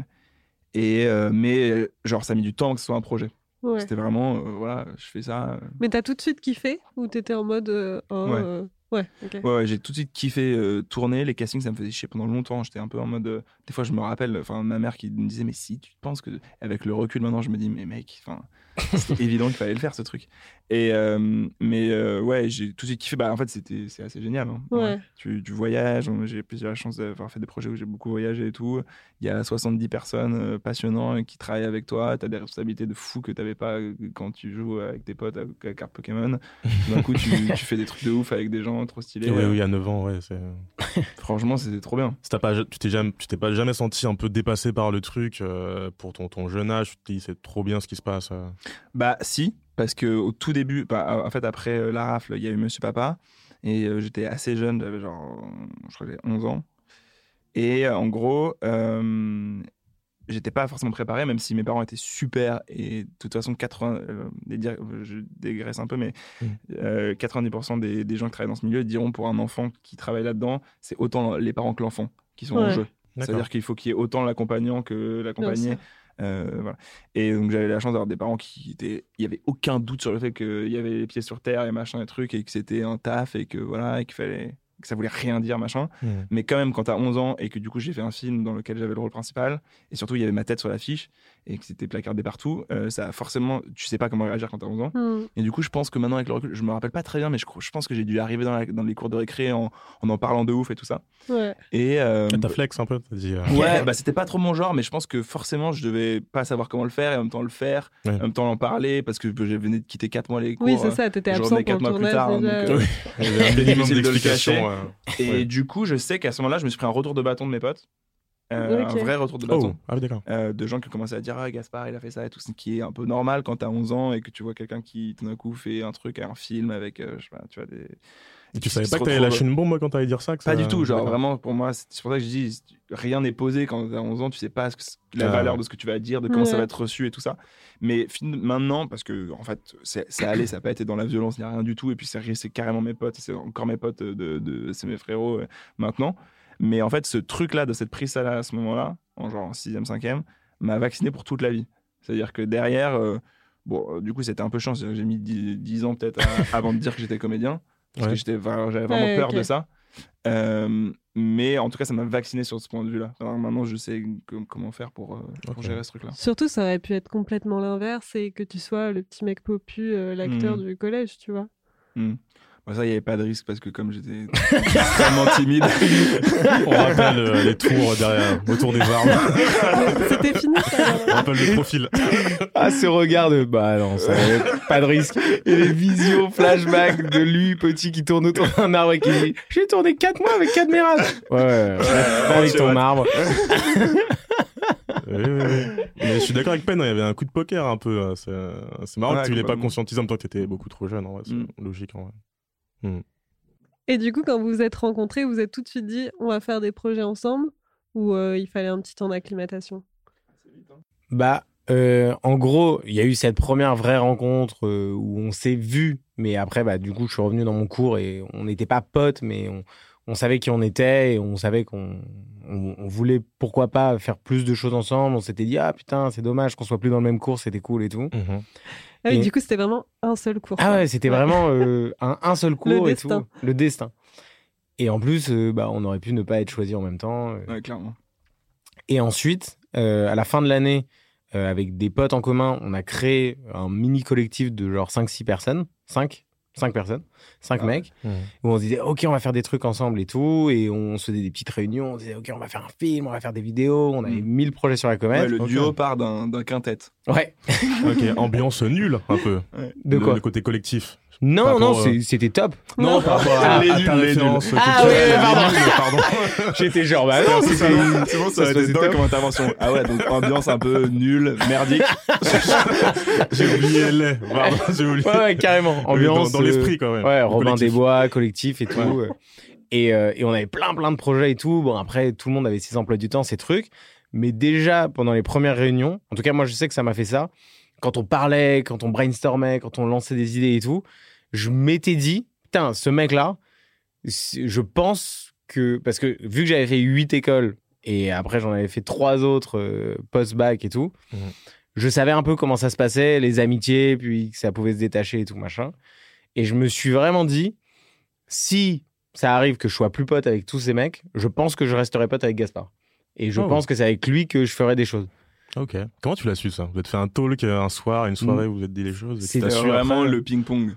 et, euh, mais genre, ça a mis du temps que ce soit un projet. Ouais. C'était vraiment, euh, voilà, je fais ça. euh. Mais t'as tout de suite kiffé ou t'étais en mode. euh, oh, Ouais. euh, ouais, ok. Ouais, j'ai tout de suite kiffé tourner. Les castings, ça me faisait chier pendant longtemps. J'étais un peu en mode. des fois, je me rappelle, enfin, ma mère qui me disait, mais si tu penses que. Avec le recul maintenant, je me dis, mais mec, enfin, c'était évident qu'il fallait le faire, ce truc. Et, euh, mais euh, ouais, j'ai tout de suite kiffé. Bah, en fait, c'était, c'est assez génial. hein. Ouais. Tu, tu voyages. J'ai plus eu la chance d'avoir fait des projets où j'ai beaucoup voyagé et tout. Il y a 70 personnes euh, passionnantes qui travaillent avec toi. Tu as des responsabilités de fou que tu n'avais pas quand tu joues avec tes potes à, à carte Pokémon. D'un coup, tu, tu fais des trucs de ouf avec des gens trop stylé. Oui, oui, à 9 ans, ouais. c'est- Franchement, c'était trop bien. Pas, tu t'es jamais, tu t'es pas jamais senti un peu dépassé par le truc euh, pour ton, ton jeune âge. Tu te dis c'est trop bien ce qui se passe. Bah si, parce que au tout début, bah, en fait après euh, la rafle, il y a eu Monsieur Papa et euh, j'étais assez jeune, j'avais genre, je crois que j'avais 11 ans. Et euh, en gros, euh, j'étais pas forcément préparé, même si mes parents étaient super et de toute façon 80, euh, des dir- je dégraisse un peu, mais Mm. euh, 90% des, des gens qui travaillent dans ce milieu diront pour un enfant qui travaille là-dedans, c'est autant les parents que l'enfant qui sont en jeu. C'est-à-dire qu'il faut qu'il y ait autant l'accompagnant que l'accompagné. Euh. Et donc j'avais la chance d'avoir des parents qui étaient. Il y avait aucun doute sur le fait qu'il y avait les pieds sur terre et machin et trucs et que c'était un taf et que voilà et qu'il fallait que ça voulait rien dire machin. Mhm. Mais quand même quand t'as 11 ans et que du coup j'ai fait un film dans lequel j'avais le rôle principal et surtout il y avait ma tête sur l'affiche et que c'était placardé partout, euh, ça a forcément tu sais pas comment réagir quand t'as 11 ans. Hmm. Et du coup, je pense que maintenant, avec le recul, je me rappelle pas très bien, mais je, crois- je pense que j'ai dû arriver dans, la- dans les cours de récré en, en en parlant de ouf et tout ça. Ouais. Et euh, T'as flex un peu. T'as dit. euh, Ouais, bah c'était pas trop mon genre, mais je pense que forcément je devais pas savoir comment le faire et en même temps le faire, Ouais. en même temps en parler parce que je venais de quitter 4 mois les cours. Oui, c'est ça, t'étais absent pour le mois plus tournage tard, hein, déjà. donc, euh, avait un minimum difficile euh, Et ouais. du coup, je sais qu'à ce moment-là, je me suis pris un retour de bâton de mes potes. Euh. Un vrai retour de Oh, bâton. ah oui, d'accord. Euh, de gens qui ont commencé à dire Ah, Gaspard, il a fait ça et tout, ce qui est un peu normal quand t'as 11 ans et que tu vois quelqu'un qui tout d'un coup fait un truc, un film avec, euh, je sais pas, tu vois, des. Et tu savais pas que t'allais lâcher une bombe moi, quand t'allais dire ça que Pas ça- du tout, genre vraiment pour moi, c'est pour ça que je dis rien n'est posé quand t'as 11 ans, tu sais pas ce que c'est- la Ah, valeur de ce que tu vas dire, de comment ça va être reçu et tout ça. Mais fin- maintenant, parce que en fait, c'est c'est allé, ça n'a pas été dans la violence, il n'y a rien du tout, et puis c'est carrément mes potes, c'est encore mes potes, de, de- c'est mes frérots euh, maintenant. Mais en fait, ce truc-là, de cette prise à, à ce moment-là, en genre en 6e, 5e, m'a vacciné pour toute la vie. C'est-à-dire que derrière, euh, bon, euh, du coup, c'était un peu que j'ai mis 10, 10 ans peut-être avant de dire que j'étais comédien, parce Ouais. que j'étais j'avais vraiment Ouais, peur de ça. Euh, mais en tout cas, ça m'a vacciné sur ce point de vue-là. Alors maintenant, je sais com- comment faire pour, euh, pour gérer ce truc-là. Surtout, ça aurait pu être complètement l'inverse et que tu sois le petit mec popu, euh, l'acteur Hmm. du collège, tu vois. Hmm. Ça, il n'y avait pas de risque parce que comme j'étais extrêmement timide. On rappelle euh, les tours derrière, autour des armes. C'était fini, ça. On rappelle le profil. Ah, ce regard de. Bah non, ça pas de risque. Et les visions flashback de lui, petit, qui tourne autour d'un arbre et qui dit J'ai tourné 4 mois avec Cadmeras. Ouais, ouais, ouais. avec ton vrai. arbre. Oui, oui, oui. Mais je suis d'accord avec Pen, hein, il y avait un coup de poker un peu. euh, C'est marrant Ouais, que tu l'aies pas conscientisé en même temps que t'étais beaucoup trop jeune. en vrai, C'est Mm. logique. En vrai. Et du coup, quand vous vous êtes rencontrés, vous vous êtes tout de suite dit on va faire des projets ensemble ou euh, il fallait un petit temps d'acclimatation? Bah, euh, en gros, il y a eu cette première vraie rencontre euh, où on s'est vu, mais après, bah, du coup, je suis revenu dans mon cours et on n'était pas potes, mais on, on savait qui on était et on savait qu'on on, on voulait pourquoi pas faire plus de choses ensemble. On s'était dit, ah putain, c'est dommage qu'on soit plus dans le même cours, c'était cool et tout. Mhm. Ah oui, Et- du coup, c'était vraiment un seul cours. Ah quoi. ouais, c'était vraiment euh, un, un seul cours et destin. tout. Le destin. Et en plus, euh, bah, on aurait pu ne pas être choisi en même temps. euh. Ouais, clairement. Et ensuite, euh, à la fin de l'année, euh, avec des potes en commun, on a créé un mini collectif de genre 5-6 personnes. 5 5 personnes, 5 Ah mecs, Mhm. où on se disait, OK, on va faire des trucs ensemble et tout. Et on se faisait des petites réunions. On disait, OK, on va faire un film, on va faire des vidéos. On avait Mhm. 1000 projets sur la Ouais, comète. le duo part d'un quintet. Ouais. Ok, ambiance nulle un peu. De Le- quoi Le côté collectif. Non, non, c'est- c'était top. Non, par rapport à, à ta référence. Ah, ouais, pardon. J'étais genre, bah non, C'est bon, c'est bon, ça ça été comme intervention. Ah ouais, donc ambiance un peu nulle, merdique. J'ai oublié les. Pardon, j'ai oublié. Ouais, ouais, carrément. Ambiance. Dans, dans euh, l'esprit, quand même. Ouais, Robin des Bois, collectif et tout. Ouais. euh. Et, euh, et on avait plein, plein de projets et tout. Bon, après, tout le monde avait ses emplois du temps, ses trucs. Mais déjà, pendant les premières réunions, en tout cas, moi, je sais que ça m'a fait ça. Quand on parlait, quand on brainstormait, quand on lançait des idées et tout, je m'étais dit, putain, ce mec-là, je pense que. Parce que vu que j'avais fait huit écoles et après, j'en avais fait trois autres euh, post-bac et tout, Mhm. je savais un peu comment ça se passait, les amitiés, puis que ça pouvait se détacher et tout, machin. Et je me suis vraiment dit, si ça arrive que je sois plus pote avec tous ces mecs, je pense que je resterai pote avec Gaspard. Et je Oh. pense que c'est avec lui que je ferai des choses. Ok. Comment tu l'as su ça? Vous êtes fait un talk euh, un soir, une soirée où vous êtes dit les choses C'est vraiment après? le ping-pong.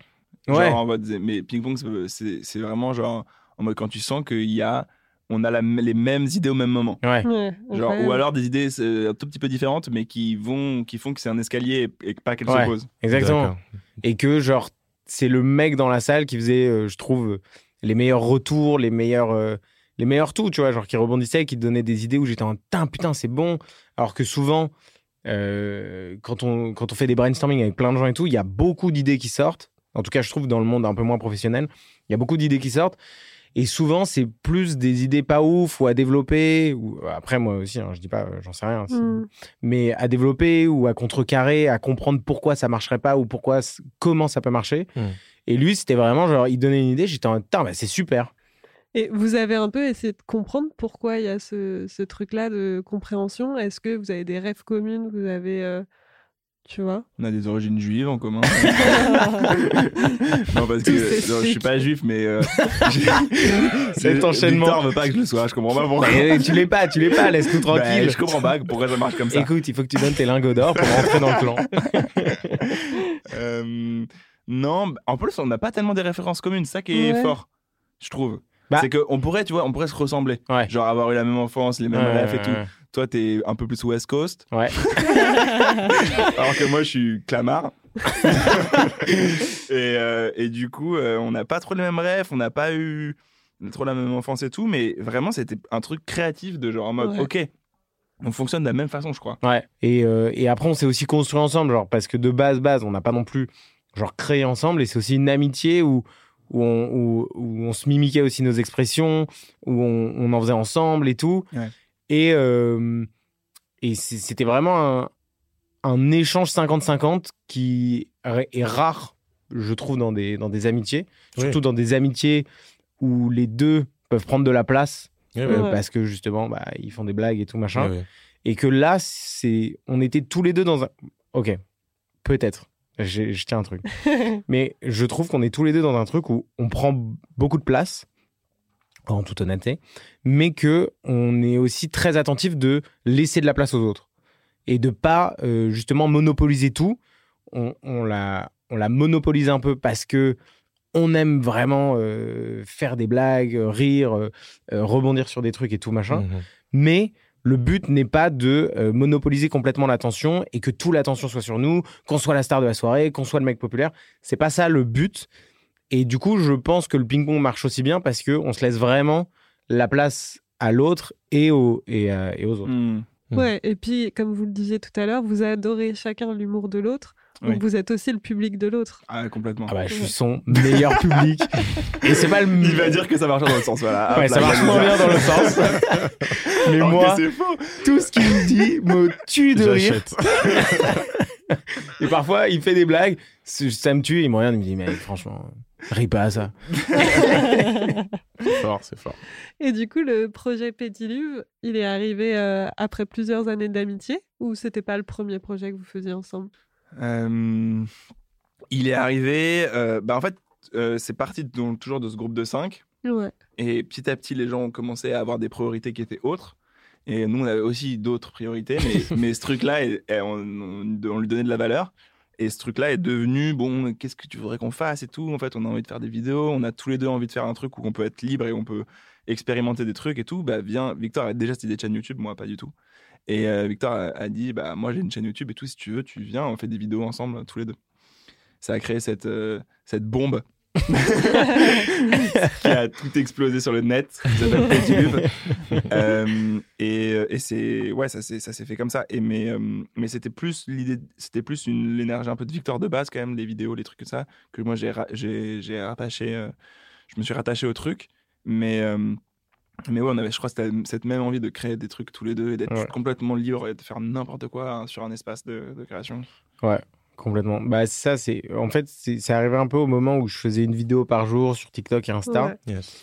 Ouais. Genre, en mode, mais ping-pong, c'est- c'est c'est vraiment genre, en mode quand tu sens qu'il y a, on a la- les mêmes idées au même moment. Ouais. Ouais, Genre, ou alors des idées un tout petit peu différentes, mais qui vont, qui font que c'est un escalier et, et pas qu'elles Ouais. s'opposent. Exactement. Et que, genre, c'est le mec dans la salle qui faisait, euh, je trouve, les meilleurs retours, les meilleurs, euh, les meilleurs tout, tu vois, genre qui rebondissaient, qui te donnaient des idées où j'étais en putain, putain, c'est bon. Alors que souvent, euh, quand, on, quand on fait des brainstorming avec plein de gens et tout, il y a beaucoup d'idées qui sortent. En tout cas, je trouve dans le monde un peu moins professionnel, il y a beaucoup d'idées qui sortent. Et souvent, c'est plus des idées pas ouf ou à développer. Ou après, moi aussi, hein, je dis pas, j'en sais rien. Mm. Mais à développer ou à contrecarrer, à comprendre pourquoi ça marcherait pas ou pourquoi, comment ça peut marcher. Mm. Et lui, c'était vraiment genre, il donnait une idée, j'étais en putain, bah, c'est super. Et vous avez un peu essayé de comprendre pourquoi il y a ce, ce truc-là de compréhension? Est-ce que vous avez des rêves communs? Vous avez. euh, tu vois On a des origines juives en commun. non, parce que Tout s'explique. non, je suis pas juif, mais. euh, Cet enchaînement. Victor veut pas que je le sois, je comprends pas pourquoi. Mais tu l'es pas, tu l'es pas, laisse-nous Bah, tranquille. je comprends pas pourquoi ça marche comme ça. Écoute, il faut que tu donnes tes lingots d'or pour rentrer dans le clan. Euh, non, bah, en plus, on n'a pas tellement des références communes, c'est ça qui est Ouais. fort, je trouve. Bah. C'est qu'on pourrait, tu vois, on pourrait se ressembler. Ouais. Genre avoir eu la même enfance, les mêmes Ouais, rêves et ouais, tout. Toi, t'es un peu plus West Coast, Ouais. alors que moi, je suis Clamart. et, euh, et du coup, euh, on n'a pas trop les mêmes rêves, on n'a pas eu trop la même enfance et tout, mais vraiment, c'était un truc créatif de genre en mode, Ouais. ok, on fonctionne de la même façon, je crois. Ouais. Et, euh, et après, on s'est aussi construit ensemble, genre, parce que de base, base, on n'a pas non plus, genre, créé ensemble. Et c'est aussi une amitié où, où, on, où, où on se mimiquait aussi nos expressions, où on, on en faisait ensemble et tout. Ouais. Et, euh, et c'était vraiment un, un échange 50-50 qui est rare, je trouve, dans des, dans des amitiés. Oui. Surtout dans des amitiés où les deux peuvent prendre de la place. Euh, ouais. parce que justement, bah, ils font des blagues et tout machin. Et que là, c'est, on était tous les deux dans un. Ok, peut-être. Je tiens un truc. Mais je trouve qu'on est tous les deux dans un truc où on prend beaucoup de place, en toute honnêteté, mais que on est aussi très attentif de laisser de la place aux autres et de pas euh, justement monopoliser tout. On, on l'a, on l'a monopolisé un peu parce que on aime vraiment euh, faire des blagues, rire, euh, rebondir sur des trucs et tout machin Mhm. mais le but n'est pas de euh, monopoliser complètement l'attention et que toute l'attention soit sur nous, qu'on soit la star de la soirée, qu'on soit le mec populaire. C'est pas ça le but. Et du coup, je pense que le ping-pong marche aussi bien parce que on se laisse vraiment la place à l'autre et euh, et aux autres. Hmm. Mm. Ouais, et puis, comme vous le disiez tout à l'heure, vous adorez chacun l'humour de l'autre. Donc, Oui. vous êtes aussi le public de l'autre. Ah, complètement. Ah bah, je suis son meilleur public. et c'est pas le. Il va dire que ça marche dans le sens, voilà. Ouais, ça marche moins bien dans le sens. Mais Alors moi, c'est faux. tout ce qu'il me dit me tue de rire. Et parfois, il fait des blagues, ça me tue, il me regarde, il me dit, mec, franchement, ris pas à ça. C'est fort, c'est fort. Et du coup, le projet Pédiluve, il est arrivé euh, après plusieurs années d'amitié ou c'était pas le premier projet que vous faisiez ensemble? Euh, il est arrivé. euh, bah en fait, euh, c'est parti donc, toujours de ce groupe de 5. Ouais. Et petit à petit, les gens ont commencé à avoir des priorités qui étaient autres. Et nous, on avait aussi d'autres priorités. Mais, mais ce truc-là, on lui donnait de la valeur. Et ce truc-là est devenu, bon, qu'est-ce que tu voudrais qu'on fasse et tout. En fait, on a envie de faire des vidéos. On a tous les deux envie de faire un truc où on peut être libre et on peut expérimenter des trucs et tout. Bah, viens, Victor a déjà cette idée de chaîne YouTube, moi, pas du tout. Et euh, Victor a, dit, bah, moi, j'ai une chaîne YouTube et tout. Si tu veux, tu viens, on fait des vidéos ensemble, tous les deux. Ça a créé cette, euh, cette bombe qui a tout explosé sur le net, qui s'appelle Pétube. Euh, et et c'est ouais, ça s'est ça s'est fait comme ça. Et mais euh, mais c'était plus l'idée, c'était plus une l'énergie un peu de Victor de base quand même, les vidéos, les trucs comme ça que moi j'ai ra- j'ai j'ai rattaché, euh, je me suis rattaché au truc. Mais euh, mais ouais, on avait, je crois, cette, cette même envie de créer des trucs tous les deux et d'être Ouais. complètement libre et de faire n'importe quoi hein, sur un espace de, de création. Ouais, complètement. Bah, ça, c'est. En fait, c'est c'est arrivé un peu au moment où je faisais une vidéo par jour sur TikTok et Insta. Ouais. Yes.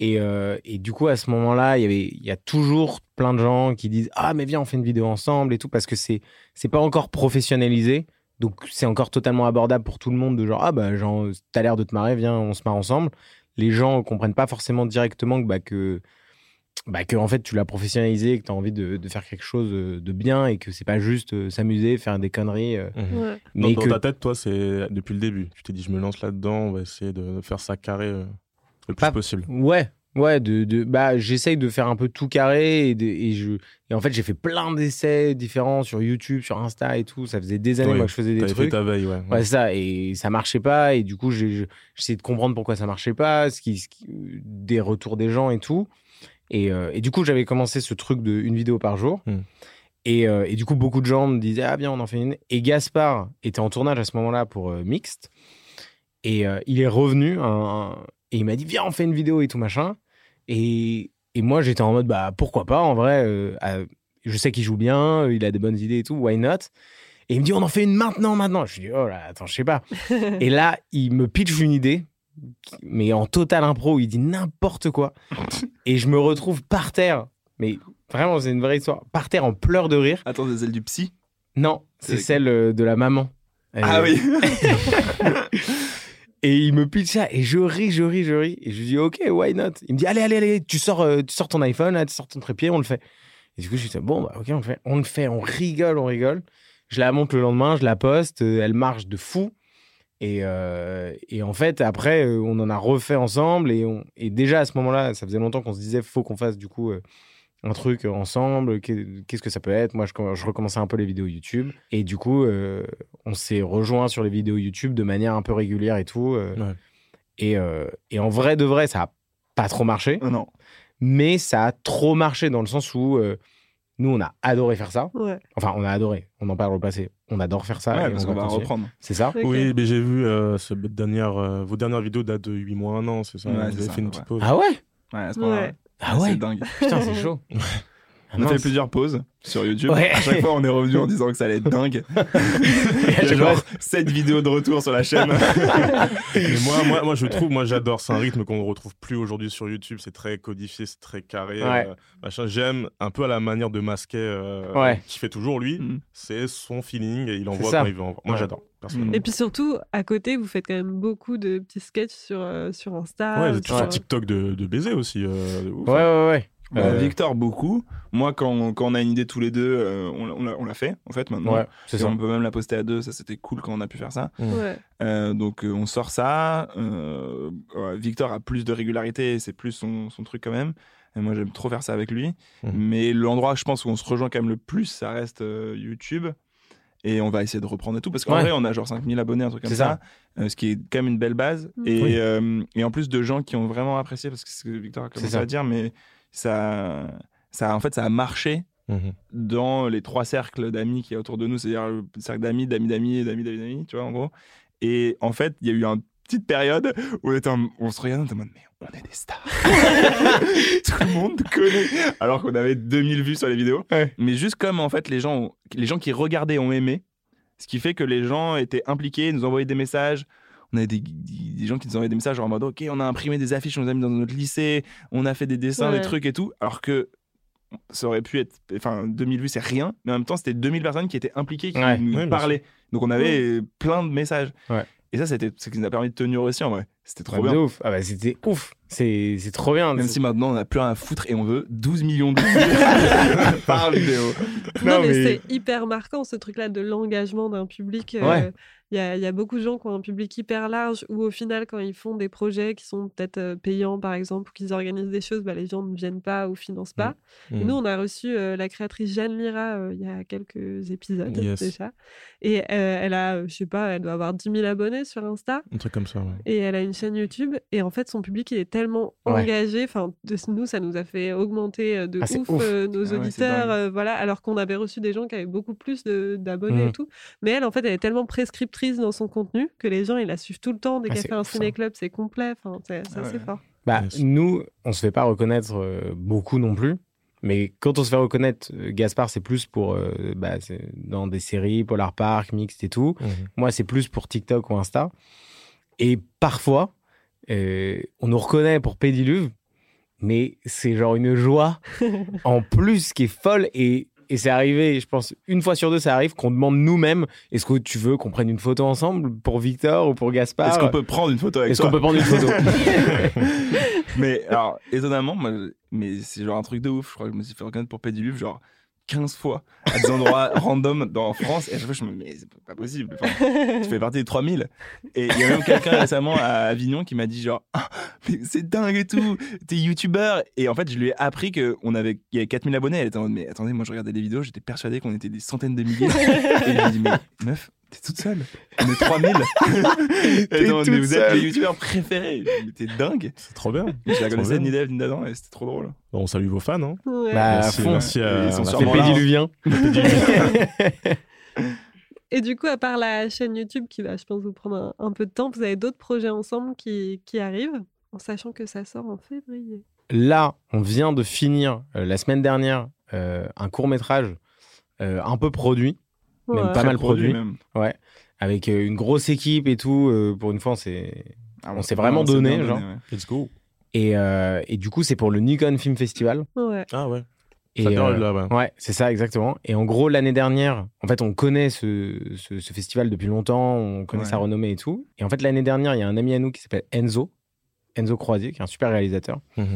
Et, euh, et du coup, à ce moment-là, il y avait, il y a toujours plein de gens qui disent Ah, mais viens, on fait une vidéo ensemble et tout, parce que c'est, c'est pas encore professionnalisé. Donc, c'est encore totalement abordable pour tout le monde de genre Ah, bah, genre, t'as l'air de te marrer, viens, on se marre ensemble. Les gens comprennent pas forcément directement que, bah, que, bah, que en fait, tu l'as professionnalisé, que tu as envie de, de faire quelque chose euh, de bien et que c'est pas juste euh, s'amuser, faire des conneries. euh, Mhm. Ouais. Mais dans que ta tête, toi, c'est depuis le début. Tu t'es dit, je me lance là-dedans, on va essayer de faire ça carré euh, le plus Pas- possible. Ouais, Ouais, de, de bah j'essaye de faire un peu tout carré et, de- et je et en fait j'ai fait plein d'essais différents sur YouTube, sur Insta et tout. Ça faisait des années Ouais, moi que je faisais des t'avais fait trucs. ta veille, ouais. Ouais, ça et ça marchait pas et du coup j'ai je- j'essayais de comprendre pourquoi ça marchait pas, ce qui, ce qui- des retours des gens et tout. Et, euh, et du coup j'avais commencé ce truc de une vidéo par jour. Hmm. Et, euh, et du coup beaucoup de gens me disaient ah bien on en fait une. Et Gaspard était en tournage à ce moment-là pour euh, Mixte et euh, il est revenu un- un- et il m'a dit viens on fait une vidéo et tout machin. Et, et moi, j'étais en mode, bah, pourquoi pas, en vrai. je sais qu'il joue bien, il a des bonnes idées et tout, why not? Et il me dit, on en fait une maintenant, maintenant. Je lui dis, oh là, attends, je sais pas. et là, il me pitch une idée, mais en total impro, il dit n'importe quoi. et je me retrouve par terre, mais vraiment, c'est une vraie histoire, par terre en pleurs de rire. Attends, des ailes du psy? Non, c'est C'est- celle euh, de la maman. Ah Euh, oui Et il me pitch ça et je ris, je ris, je ris. Et je lui dis, OK, why not? Il me dit, allez, allez, allez, tu sors, euh, tu sors ton iPhone, là, tu sors ton trépied, on le fait. Et du coup, je dis, bon, bah, OK, on le fait. On le fait, on rigole, on rigole. Je la monte le lendemain, je la poste, elle marche de fou. Et, euh, et en fait, après, euh, on en a refait ensemble. Et, on, et déjà, à ce moment-là, ça faisait longtemps qu'on se disait, faut qu'on fasse du coup euh, un truc ensemble. Qu'est- Qu'est-ce que ça peut être? Moi, je, je recommençais un peu les vidéos YouTube. Et du coup, euh, on s'est rejoint sur les vidéos YouTube de manière un peu régulière et tout. euh. Ouais. et, euh, et en vrai de vrai, ça a pas trop marché. Non. Mais ça a trop marché dans le sens où euh, nous, on a adoré faire ça. Ouais. Enfin, on a adoré. On en parle au passé. On adore faire ça. Ouais, et parce on qu'on va continuer. reprendre. C'est ça. Oui, mais j'ai vu euh, ce dernière, euh, vos dernières vidéos datent de 8 mois, 1 an, c'est ça Ouais, Vous avez ça, fait une ouais. petite pause. Ah ouais Ouais, à ce moment-là. Ouais. Ah ouais C'est dingue. Putain, c'est chaud. On a fait plusieurs pauses sur YouTube. Ouais. À chaque fois, on est revenu en disant que ça allait être dingue. à Il y a chaque genre fois- 7 vidéos de retour sur la chaîne. Mais moi, moi, moi, je trouve, moi, j'adore. C'est un rythme qu'on ne retrouve plus aujourd'hui sur YouTube. C'est très codifié, c'est très carré. Ouais. euh, machin. J'aime un peu à la manière de masquer, euh, Ouais. qui fait toujours lui. Mm. C'est son feeling et il envoie quand il veut. envoyer. Moi, Ouais. j'adore. personnellement. Et puis surtout, à côté, vous faites quand même beaucoup de petits sketchs sur, euh, sur Insta. Ouais, sur- sur TikTok de, de baiser aussi. euh, de ouf, Ouais, hein. ouais, ouais. Bah, Euh, Victor, beaucoup. Moi, quand, quand on a une idée tous les deux, euh, on, l'a- on l'a- on l'a fait, en fait, maintenant. Ouais, c'est ça. on peut même la poster à deux, ça c'était cool quand on a pu faire ça. Ouais. Euh, donc euh, on sort ça. euh, ouais, Victor a plus de régularité, c'est plus son, son truc quand même. Et moi j'aime trop faire ça avec lui. Mhm. Mais l'endroit, je pense, où on se rejoint quand même le plus, ça reste euh, YouTube. Et on va essayer de reprendre et tout. Parce qu'en Ouais. vrai, on a genre 5000 abonnés, un truc comme C'est ça. euh, ce qui est quand même une belle base. Mhm. Et, Oui. euh, et en plus de gens qui ont vraiment apprécié, parce que c'est ce que Victor a commencé à dire, mais ça, ça, en fait, ça a marché Mhm. dans les trois cercles d'amis qui est autour de nous, c'est-à-dire le cercle d'amis, d'amis, d'amis, d'amis, d'amis, d'amis, tu vois, en gros. Et en fait, il y a eu une petite période où on, on se regardait, en mode, mais on est des stars. Tout le monde connaît. Alors qu'on avait 2000 vues sur les vidéos. Ouais. Mais juste comme, en fait, les gens, les gens qui regardaient ont aimé, ce qui fait que les gens étaient impliqués, nous envoyaient des messages. On avait des, des gens qui nous envoyaient des messages genre en mode Ok, on a imprimé des affiches, on les a mis dans notre lycée, on a fait des dessins, Ouais. des trucs et tout. Alors que ça aurait pu être. Enfin, 2000 vues, c'est rien, mais en même temps, c'était 2000 personnes qui étaient impliquées, qui Ouais. nous parlaient. Donc on avait plein de messages. Ouais. Et ça, c'était ce qui nous a permis de tenir aussi en vrai. C'était trop bien. ouf. Ah bah, c'était ouf. C'est c'est trop bien. Même si maintenant on n'a plus rien à foutre et on veut 12 millions de vues par vidéo. Non, Non, mais, mais- c'est hyper marquant ce truc-là de l'engagement d'un public. euh, Ouais. Il y, a, il y a beaucoup de gens qui ont un public hyper large où au final, quand ils font des projets qui sont peut-être payants, par exemple, ou qu'ils organisent des choses, bah, les gens ne viennent pas ou financent pas. Et Mhm. nous, on a reçu euh, la créatrice Jeanne Lira il y a quelques épisodes Yes. déjà. Et elle a, je sais pas, elle doit avoir 10 000 abonnés sur Insta. Un truc comme ça, ouais. Et elle a une chaîne YouTube. Et en fait, son public, il est tellement Ouais. engagé. Enfin, de nous, ça nous a fait augmenter de Ah, ouf, ouf. euh, nos Ah auditeurs. euh, voilà, alors qu'on avait reçu des gens qui avaient beaucoup plus d'abonnés Mhm. et tout. Mais elle, en fait, elle est tellement prescriptrice dans son contenu que les gens, ils la suivent tout le temps. Dès Ah, qu'elle fait un ciné-club, c'est complet. Enfin, c'est Ah assez ouais. fort. Bah, nous, on se fait pas reconnaître euh, beaucoup non plus. Mais quand on se fait reconnaître, euh, Gaspard, c'est plus pour euh, bah, dans des séries, Polar Park, Mixte et tout. Mhm. Moi, c'est plus pour TikTok ou Insta. Et parfois, euh, on nous reconnaît pour Pédiluve, mais c'est genre une joie en plus qui est folle. Et, et c'est arrivé, je pense, une fois sur deux, ça arrive qu'on demande nous-mêmes est-ce que tu veux qu'on prenne une photo ensemble pour Victor ou pour Gaspard Est-ce qu'on peut prendre une photo avec Est-ce qu'on peut prendre une photo mais alors, étonnamment, moi, mais c'est genre un truc de ouf. Je crois que je me suis fait reconnaître pour Pédiluve. Genre, 15 fois à des endroits random dans France. Et à chaque fois, je me dis, mais c'est pas possible. Enfin, tu fais partie des 3000. Et il y a même quelqu'un récemment à Avignon qui m'a dit genre, Ah, mais c'est dingue et tout, t'es youtubeur. Et en fait, je lui ai appris qu'on avait, il y avait 4000 abonnés. Elle était en mode, mais attendez, moi je regardais les vidéos, j'étais persuadé qu'on était des centaines de milliers. et je lui ai dit, mais meuf, t'es toute seule. On est 3000. Elle était en mode, toute mais vous êtes seule. les youtubeurs préférés. T'es dingue. C'est trop bien. Je la connaissais ni d'Ève ni d'Adam et c'était trop drôle. On salue vos fans. Hein. Ouais. Bah, à merci, fond. merci à, Ils sont à- Les pédiluviens. Et du coup, à part la chaîne YouTube qui va, je pense, vous prendre un, un peu de temps, vous avez d'autres projets ensemble qui, qui arrivent, en sachant que ça sort en février. Là, on vient de finir euh, la semaine dernière euh, un court métrage un peu produit, même Ouais. pas mal produit, même. ouais, avec euh, une grosse équipe et tout. euh, pour une fois, on s'est Ah, On s'est vraiment donné, genre. ouais. Let's go. et, euh, et du coup, c'est pour le Nikon Film Festival. Ouais. Ah ouais. Et, euh, là, ouais. Ouais, c'est ça, exactement. Et en gros, l'année dernière, en fait, on connaît ce, ce- ce festival depuis longtemps, on connaît Ouais. sa renommée et tout. Et en fait, l'année dernière, il y a un ami à nous qui s'appelle Enzo, Enzo Croisier, qui est un super réalisateur. Mhm.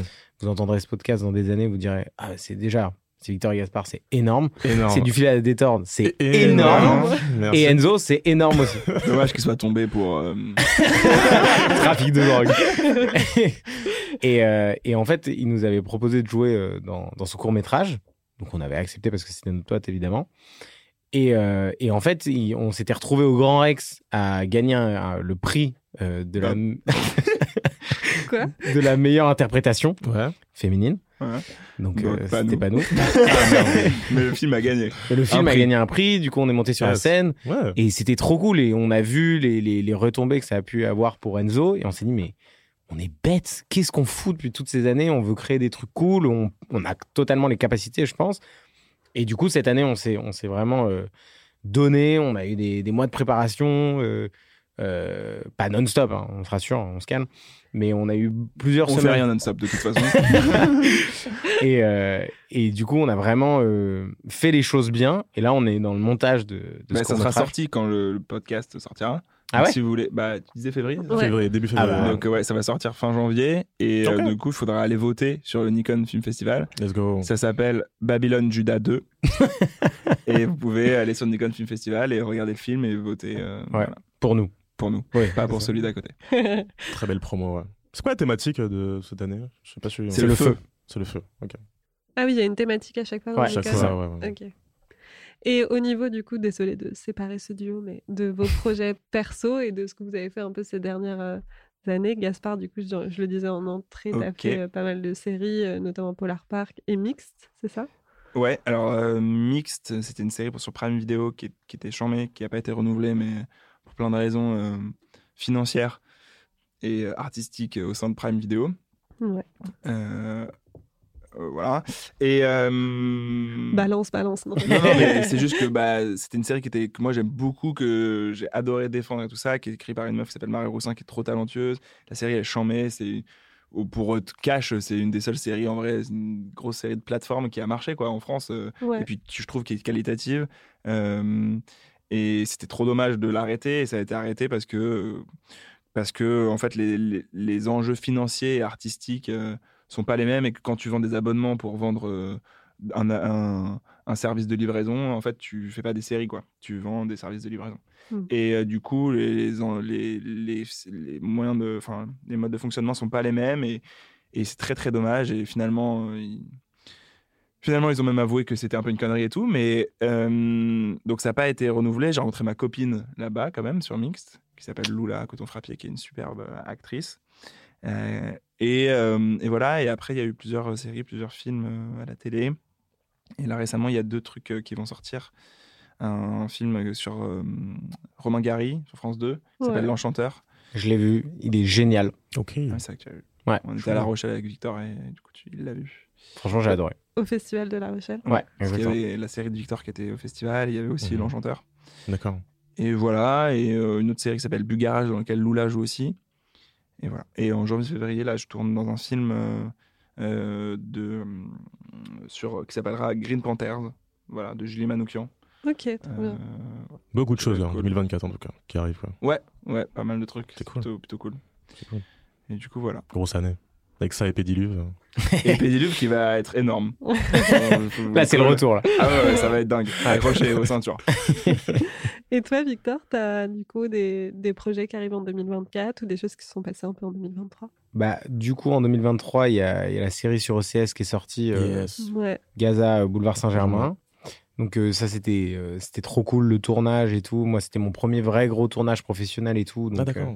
Vous entendrez ce podcast dans des années, vous direz, ah, c'est déjà, c'est Victor et Gaspard, c'est énorme. Énorme. C'est du fil à détordre, c'est É- énorme. Et Enzo, c'est énorme aussi. Dommage qu'il soit tombé pour. euh, Trafic de drogue. et, euh, et en fait, il nous avait proposé de jouer euh, dans, dans ce court métrage. Donc on avait accepté parce que c'était notre pote, évidemment. Et, euh, et en fait, il- on s'était retrouvé au Grand Rex à gagner un- un- le prix euh, de, la, Quoi? de la meilleure interprétation Ouais. féminine. Ouais. Donc, euh, pas c'était nous. pas nous. Mais le film a gagné. Le film Un a prix. gagné un prix, du coup on est monté sur la Yes. scène. Ouais. Et c'était trop cool. Et on a vu les, les, les retombées que ça a pu avoir pour Enzo. Et on s'est dit, mais on est bête. Qu'est-ce qu'on fout depuis toutes ces années? On veut créer des trucs cool. On, on a totalement les capacités, je pense. Et du coup, cette année, on s'est, on s'est vraiment euh, donné. On a eu des, des mois de préparation. euh, pas non-stop, hein, on se rassure, on se calme. Mais on a eu plusieurs On fait semaines. rien non-stop de toute façon. et, euh, et du coup, on a vraiment euh, fait les choses bien. Et là, on est dans le montage de, de Bah, ce ça sera sorti quand le, le podcast sortira. Ah Donc, ouais Si vous voulez, bah, tu disais février Ouais. Février, début février. Ah bah, ouais. Donc ouais, ça va sortir fin janvier et euh, du coup, il faudra aller voter sur le Nikon Film Festival. Let's go. Ça s'appelle Babylon Judah 2. et vous pouvez aller sur le Nikon Film Festival et regarder le film et voter euh, voilà, Pour nous. Pour nous, Oui, pas pour ça. celui d'à côté. Très belle promo, ouais. C'est quoi la thématique euh, de cette année Je sais pas si. C'est le feu. C'est le feu, ok. Ah oui, il y a une thématique à chaque fois. dans Ouais, les Chaque fois, ouais, ouais. Ok. Et au niveau du coup, désolé de séparer ce duo, mais de vos projets perso et de ce que vous avez fait un peu ces dernières euh, années, Gaspard, du coup, je, je le disais en entrée, tu as fait euh, pas mal de séries, euh, notamment Polar Park et Mixed, c'est ça? Ouais, alors euh, Mixed, c'était une série pour- sur Prime Video qui, qui était chambée, qui n'a pas été renouvelée, mais pour plein de raisons euh, financières et euh, artistiques euh, au sein de Prime Video. Ouais. Euh, voilà. Et. euh, Balance, balance. Non, Non, non, mais c'est juste que bah, c'était une série qui était, que moi j'aime beaucoup, que j'ai adoré défendre et tout ça, qui est écrite par une meuf qui s'appelle Marie Roussin, qui est trop talentueuse. La série elle est chambée, c'est pour Cash, c'est une des seules séries en vrai, une grosse série de plateforme qui a marché quoi en France. Ouais. Et puis je trouve qu'elle est qualitative. Euh, et c'était trop dommage de l'arrêter. Et ça a été arrêté parce que parce que en fait les, les, les enjeux financiers et artistiques euh, sont pas les mêmes et que quand tu vends des abonnements pour vendre euh, un, un, un service de livraison, en fait, tu fais pas des séries, quoi. Tu vends des services de livraison. Mm. Et euh, du coup, les, les, les, les moyens de, enfin, les modes de fonctionnement sont pas les mêmes et, et c'est très très dommage. Et finalement, euh, finalement, ils ont même avoué que c'était un peu une connerie et tout. Mais euh, donc ça n'a pas été renouvelé. J'ai rencontré ma copine là-bas quand même sur Mixte, qui s'appelle Lula Coton Frappier, qui est une superbe euh, actrice. Euh, et, euh, et voilà, et après, il y a eu plusieurs séries, plusieurs films à la télé. Et là, récemment, il y a deux trucs qui vont sortir. Un film sur euh, Romain Gary, sur France 2, qui s'appelle Ouais. L'Enchanteur. Je l'ai vu, il est génial. Ok. Ah, c'est ça que tu as vu. Ouais. On était à La Rochelle avec Victor et du coup, tu il l'a vu. Franchement, j'ai adoré. Au Festival de La Rochelle. Ouais, Parce qu'il y avait la série de Victor qui était au festival, il y avait aussi Mhm. L'Enchanteur. D'accord. Et voilà, et euh, une autre série qui s'appelle Bugarage, dans laquelle Lula joue aussi. Et voilà. Et en janvier-février, là, je tourne dans un film euh, euh, de, sur, qui s'appellera Green Panthers, voilà, de Julie Manoukian. Ok, trop Euh, bien. Beaucoup de choses, Ouais, hein, cool. 2024 en tout cas, qui arrivent. Ouais, ouais, pas mal de trucs. C'est cool. Plutôt, plutôt cool. C'est cool. Et du coup, voilà. Grosse année. Avec ça et Pédiluve. Et Pédiluve qui va être énorme. Là, c'est le retour. Là. Ah ouais, ouais, ça va être dingue. Accrochez vos ceintures. Et toi, Victor, tu as du coup des, des projets qui arrivent en 2024 ou des choses qui se sont passées un peu en 2023 Bah, du coup, en 2023, il y a, il y a la série sur OCS qui est sortie, euh, Yes. Ouais. Gaza, euh, Boulevard Saint-Germain. Donc euh, ça, c'était euh, c'était trop cool, le tournage et tout. Moi, c'était mon premier vrai gros tournage professionnel et tout. Donc, Ah euh,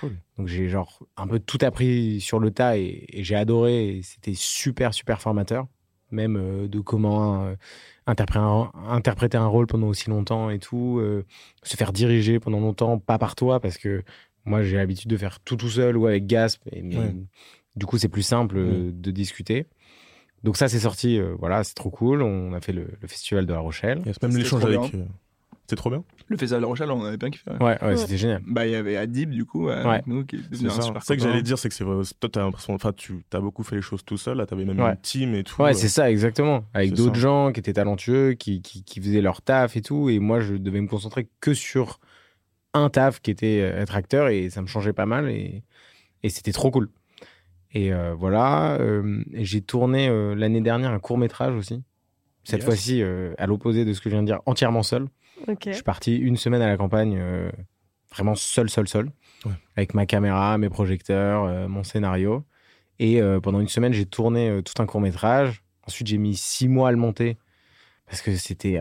cool. donc j'ai genre un peu tout appris sur le tas et, et j'ai adoré. et C'était super, super formateur. Même de comment interpréter, un, interpréter un rôle pendant aussi longtemps et tout. se faire diriger pendant longtemps, pas par toi, parce que moi, j'ai l'habitude de faire tout tout seul ou avec Gasp. Et, mais, Ouais. Du coup, c'est plus simple de discuter. Donc ça, c'est sorti. euh, voilà, c'est trop cool. On a fait le, le festival de La Rochelle. Yes, même C'était l'échange trop avec. euh, C'est trop bien. Le Festival de La Rochelle, on avait bien kiffé. Ouais, ouais, c'était génial. Bah, il y avait Adib, du coup, avec Ouais. nous, qui est devenu ça. C'est ça que j'allais dire, c'est que c'est vrai. Toi, t'as l'impression. Enfin, tu as beaucoup fait les choses tout seul. Là, t'avais même Ouais. une team et tout. Ouais, euh, c'est ça, exactement. Avec d'autres gens qui étaient talentueux, qui, qui, qui faisaient leur taf et tout. Et moi, je devais me concentrer que sur un taf qui était euh, être acteur et ça me changeait pas mal et, et c'était trop cool. Et euh, voilà, euh, j'ai tourné euh, l'année dernière un court métrage aussi. Cette Yes. fois-ci, euh, à l'opposé de ce que je viens de dire, entièrement seul. Je suis parti une semaine à la campagne, euh, vraiment seul, seul, seul, Ouais. avec ma caméra, mes projecteurs, euh, mon scénario. Et euh, pendant une semaine, j'ai tourné euh, tout un court métrage. Ensuite, j'ai mis six mois à le monter parce que c'était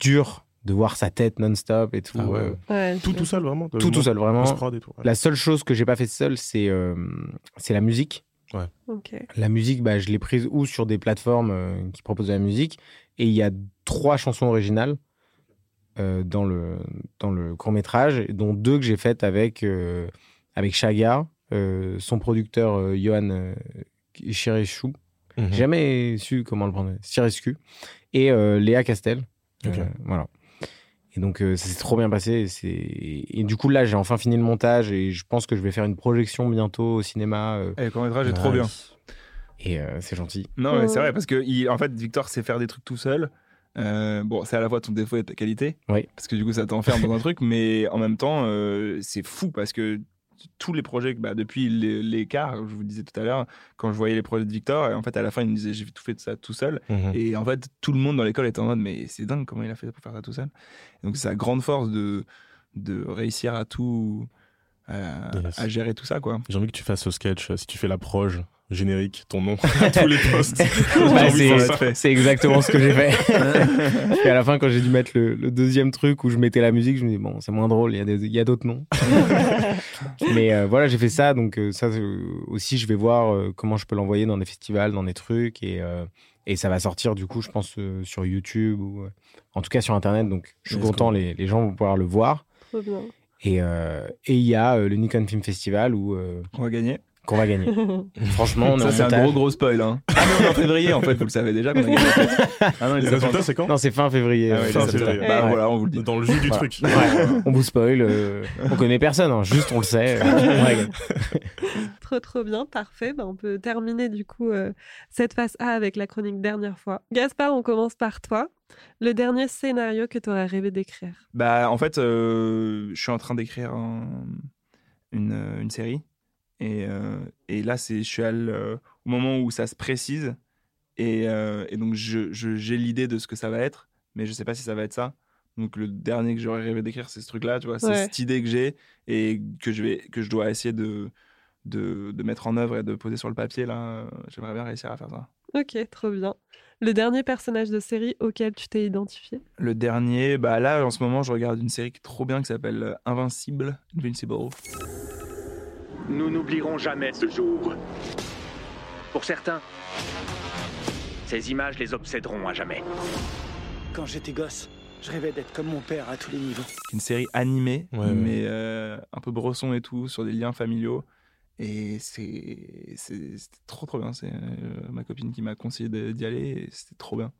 dur de voir sa tête non-stop et tout. Ah ouais. euh, Ouais, Tout tout seul, vraiment. tout, tout seul, vraiment. post-prod et tout. ouais. La seule chose que j'ai pas fait seul, c'est euh, c'est la musique. La musique, bah, je l'ai prise ou sur des plateformes euh, qui proposent de la musique. Et il y a trois chansons originales euh, dans le, dans le court métrage, dont deux que j'ai faites avec, euh, avec Chaga, euh, son producteur euh, Johan Chirechou. J'ai jamais su comment le prendre. Chirescu. Et euh, Léa Castel. Euh, voilà. Et donc, euh, ça s'est trop bien passé. Et, et du coup, là, j'ai enfin fini le montage et je pense que je vais faire une projection bientôt au cinéma. euh, Et le court-métrage est trop bien. et euh, c'est gentil. Non, mais c'est vrai, parce que il- en fait, Victor sait faire des trucs tout seul. Euh, bon, c'est à la fois ton défaut et ta qualité. Oui. Parce que du coup, ça t'enferme dans un truc, mais en même temps, euh, c'est fou parce que tous les projets, bah, depuis les- l'écart, je vous disais tout à l'heure, quand je voyais les projets de Victor, et en fait, à la fin, il me disait j'ai tout fait de ça tout seul. Mhm. Et en fait, tout le monde dans l'école était en mode mais c'est dingue comment il a fait pour faire ça tout seul? Et donc, c'est sa grande force de, de réussir à tout. à, Yes. à gérer tout ça, quoi. J'ai envie que tu fasses ce sketch, si tu fais la proge générique, ton nom à tous les posts. Bah, c'est- exactement ce que j'ai fait. et à la fin, quand j'ai dû mettre le, le deuxième truc où je mettais la musique, je me dis, bon, c'est moins drôle, il y a d'autres noms. Mais euh, voilà, j'ai fait ça. Donc, euh, ça euh, aussi, je vais voir euh, comment je peux l'envoyer dans des festivals, dans des trucs. Et, euh, et ça va sortir, du coup, je pense, euh, sur YouTube ou euh, en tout cas sur Internet. Donc, je suis content, les, les gens vont pouvoir le voir. Trop bien. Et euh, et il y a euh, le Nikon Film Festival où, euh, On va gagner. Qu'on va gagner. Franchement, on est Ça, en c'est un gros, gros spoil. Hein. Ah, mais on est en février, en fait, vous le savez déjà. qu'on a gagné. Ah non, il Les est résultats, c'est quand Non, c'est fin février. Ah ouais, fin février. Bah Ouais. voilà, on vous le dit. Dans le jus du Voilà. truc. Ouais, on vous spoil. euh, on connaît personne, hein, juste on le sait. euh, on. Trop trop bien, parfait. Bah, on peut terminer du coup euh, cette phase A avec la chronique dernière fois. Gaspard, on commence par toi. Le dernier scénario que tu aurais rêvé d'écrire? Bah, en fait, euh, je suis en train d'écrire un- une, euh, une série. Et, euh, et là, je suis le- au moment où ça se précise. Et, euh, et donc, j'ai l'idée de ce que ça va être, mais je sais pas si ça va être ça. Donc, le dernier que j'aurais rêvé d'écrire, c'est ce truc-là, tu vois. C'est cette idée que j'ai et que je, vais, que je dois essayer de, de, de mettre en œuvre et de poser sur le papier, là. J'aimerais bien réussir à faire ça. Ok, trop bien. Le dernier personnage de série auquel tu t'es identifié? Le dernier, bah là, en ce moment, je regarde une série qui est trop bien qui s'appelle euh, Invincible. Invincible. Nous n'oublierons jamais ce jour. Pour certains, ces images les obséderont à jamais. Quand j'étais gosse, je rêvais d'être comme mon père à tous les niveaux. une série animée, Ouais, ouais. mais euh, un peu brosson et tout, sur des liens familiaux. Et c'est trop trop bien. C'est euh, ma copine qui m'a conseillé d'y aller et c'était trop bien.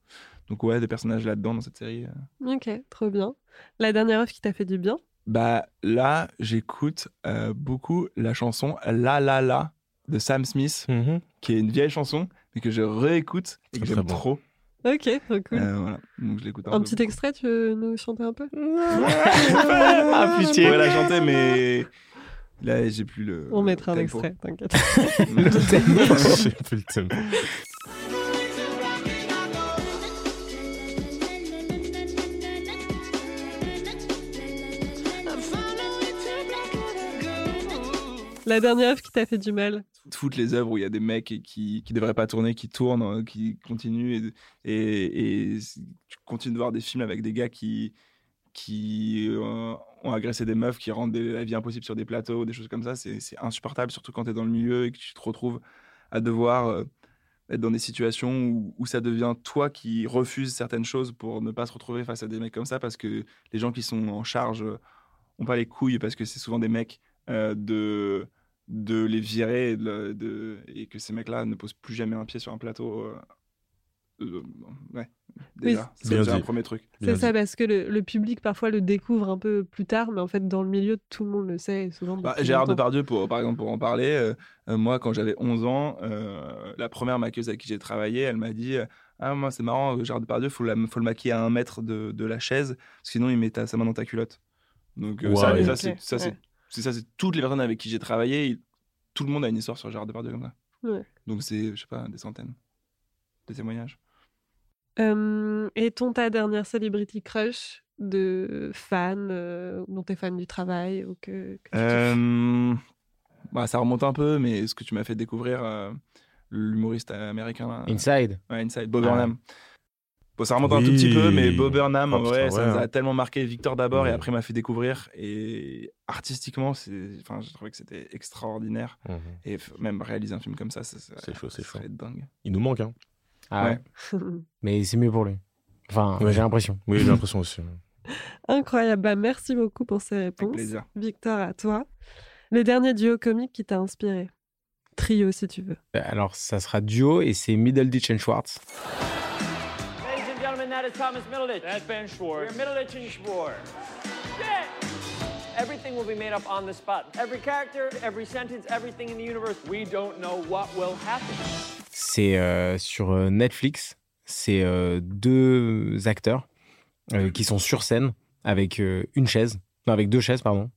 Donc ouais, des personnages là-dedans dans cette série. euh. Ok, trop bien. La dernière œuvre qui t'a fait du bien? Bah là, j'écoute euh, beaucoup la chanson La La La de Sam Smith, Mhm. qui est une vieille chanson, mais que je réécoute et que j'aime bon. trop. Ok, trop cool. Euh, voilà, donc je l'écoute un, Un peu. petit extrait, tu veux nous chanter un peu? Ah, pitié. Je pourrais la chanter, mais Là, j'ai plus le. On mettra un extrait, t'inquiète. J'ai plus le tempo. La dernière œuvre qui t'a fait du mal. toutes les œuvres où il y a des mecs qui qui devraient pas tourner, qui tournent, euh, qui continuent et, et, et tu continues de voir des films avec des gars qui qui euh, ont agressé des meufs, qui rendent la vie impossible sur des plateaux, des choses comme ça, c'est insupportable, surtout quand tu es dans le milieu et que tu te retrouves à devoir euh, être dans des situations où, ça devient toi qui refuses certaines choses pour ne pas se retrouver face à des mecs comme ça parce que les gens qui sont en charge euh, ont pas les couilles parce que c'est souvent des mecs de de les virer et, de et que ces mecs-là ne posent plus jamais un pied sur un plateau. euh, euh, ouais, déjà, c'est un premier truc. C'est ça, parce que le, le public parfois le découvre un peu plus tard, mais en fait, dans le milieu, tout le monde le sait. Souvent Bah, Gérard longtemps. Depardieu, pour, par exemple, pour en parler, euh, moi, quand j'avais 11 ans, euh, la première maquilleuse avec qui j'ai travaillé, elle m'a dit Ah, moi, c'est marrant, Gérard Depardieu, il faut, le maquiller à un mètre de, de la chaise, sinon il met ta, sa main dans ta culotte. Donc, euh, ça, ça, c'est ça, c'est- ouais. C'est ça, c'est toutes les personnes avec qui j'ai travaillé, il- tout le monde a une histoire sur Gérard Depardieu comme ça. Ouais. Donc, c'est, je sais pas, des centaines de témoignages. Euh, et ton ta dernière celebrity crush de fan, euh, dont t'es fan du travail ou que, tu Euh, bah, ça remonte un peu, mais ce que tu m'as fait découvrir, euh, l'humoriste américain. là, Inside. Ouais, Inside, Bob Ah. Bon, ça remonte un tout petit peu, mais Bob Burnham, Oh, ça ouais, nous a hein. tellement marqué. Victor d'abord, et après m'a fait découvrir. Et artistiquement, c'est, enfin, j'ai trouvé que c'était extraordinaire. Mhm. Et même réaliser un film comme ça, ça, ça- C'est chaud, c'est ça chaud. dingue. Il nous manque, hein. Ah ouais. Mais c'est mieux pour lui. Enfin, Ouais. j'ai l'impression. Oui, j'ai l'impression aussi. Incroyable. Bah, merci beaucoup pour ces réponses. plaisir. Victor, à toi. Le dernier duo comique qui t'a inspiré Trio, si tu veux. Alors, ça sera duo et c'est Middleditch and Schwartz. That is Thomas Middleditch. That's Ben Schwartz. We're Middleditch and Schwartz. Yeah! Everything will be made up on the spot. Every character, every sentence, everything in the universe. We don't know what will happen. C'est euh, sur euh, Netflix. C'est euh, deux acteurs euh, qui sont sur scène avec euh, une chaise, non, avec deux chaises, pardon.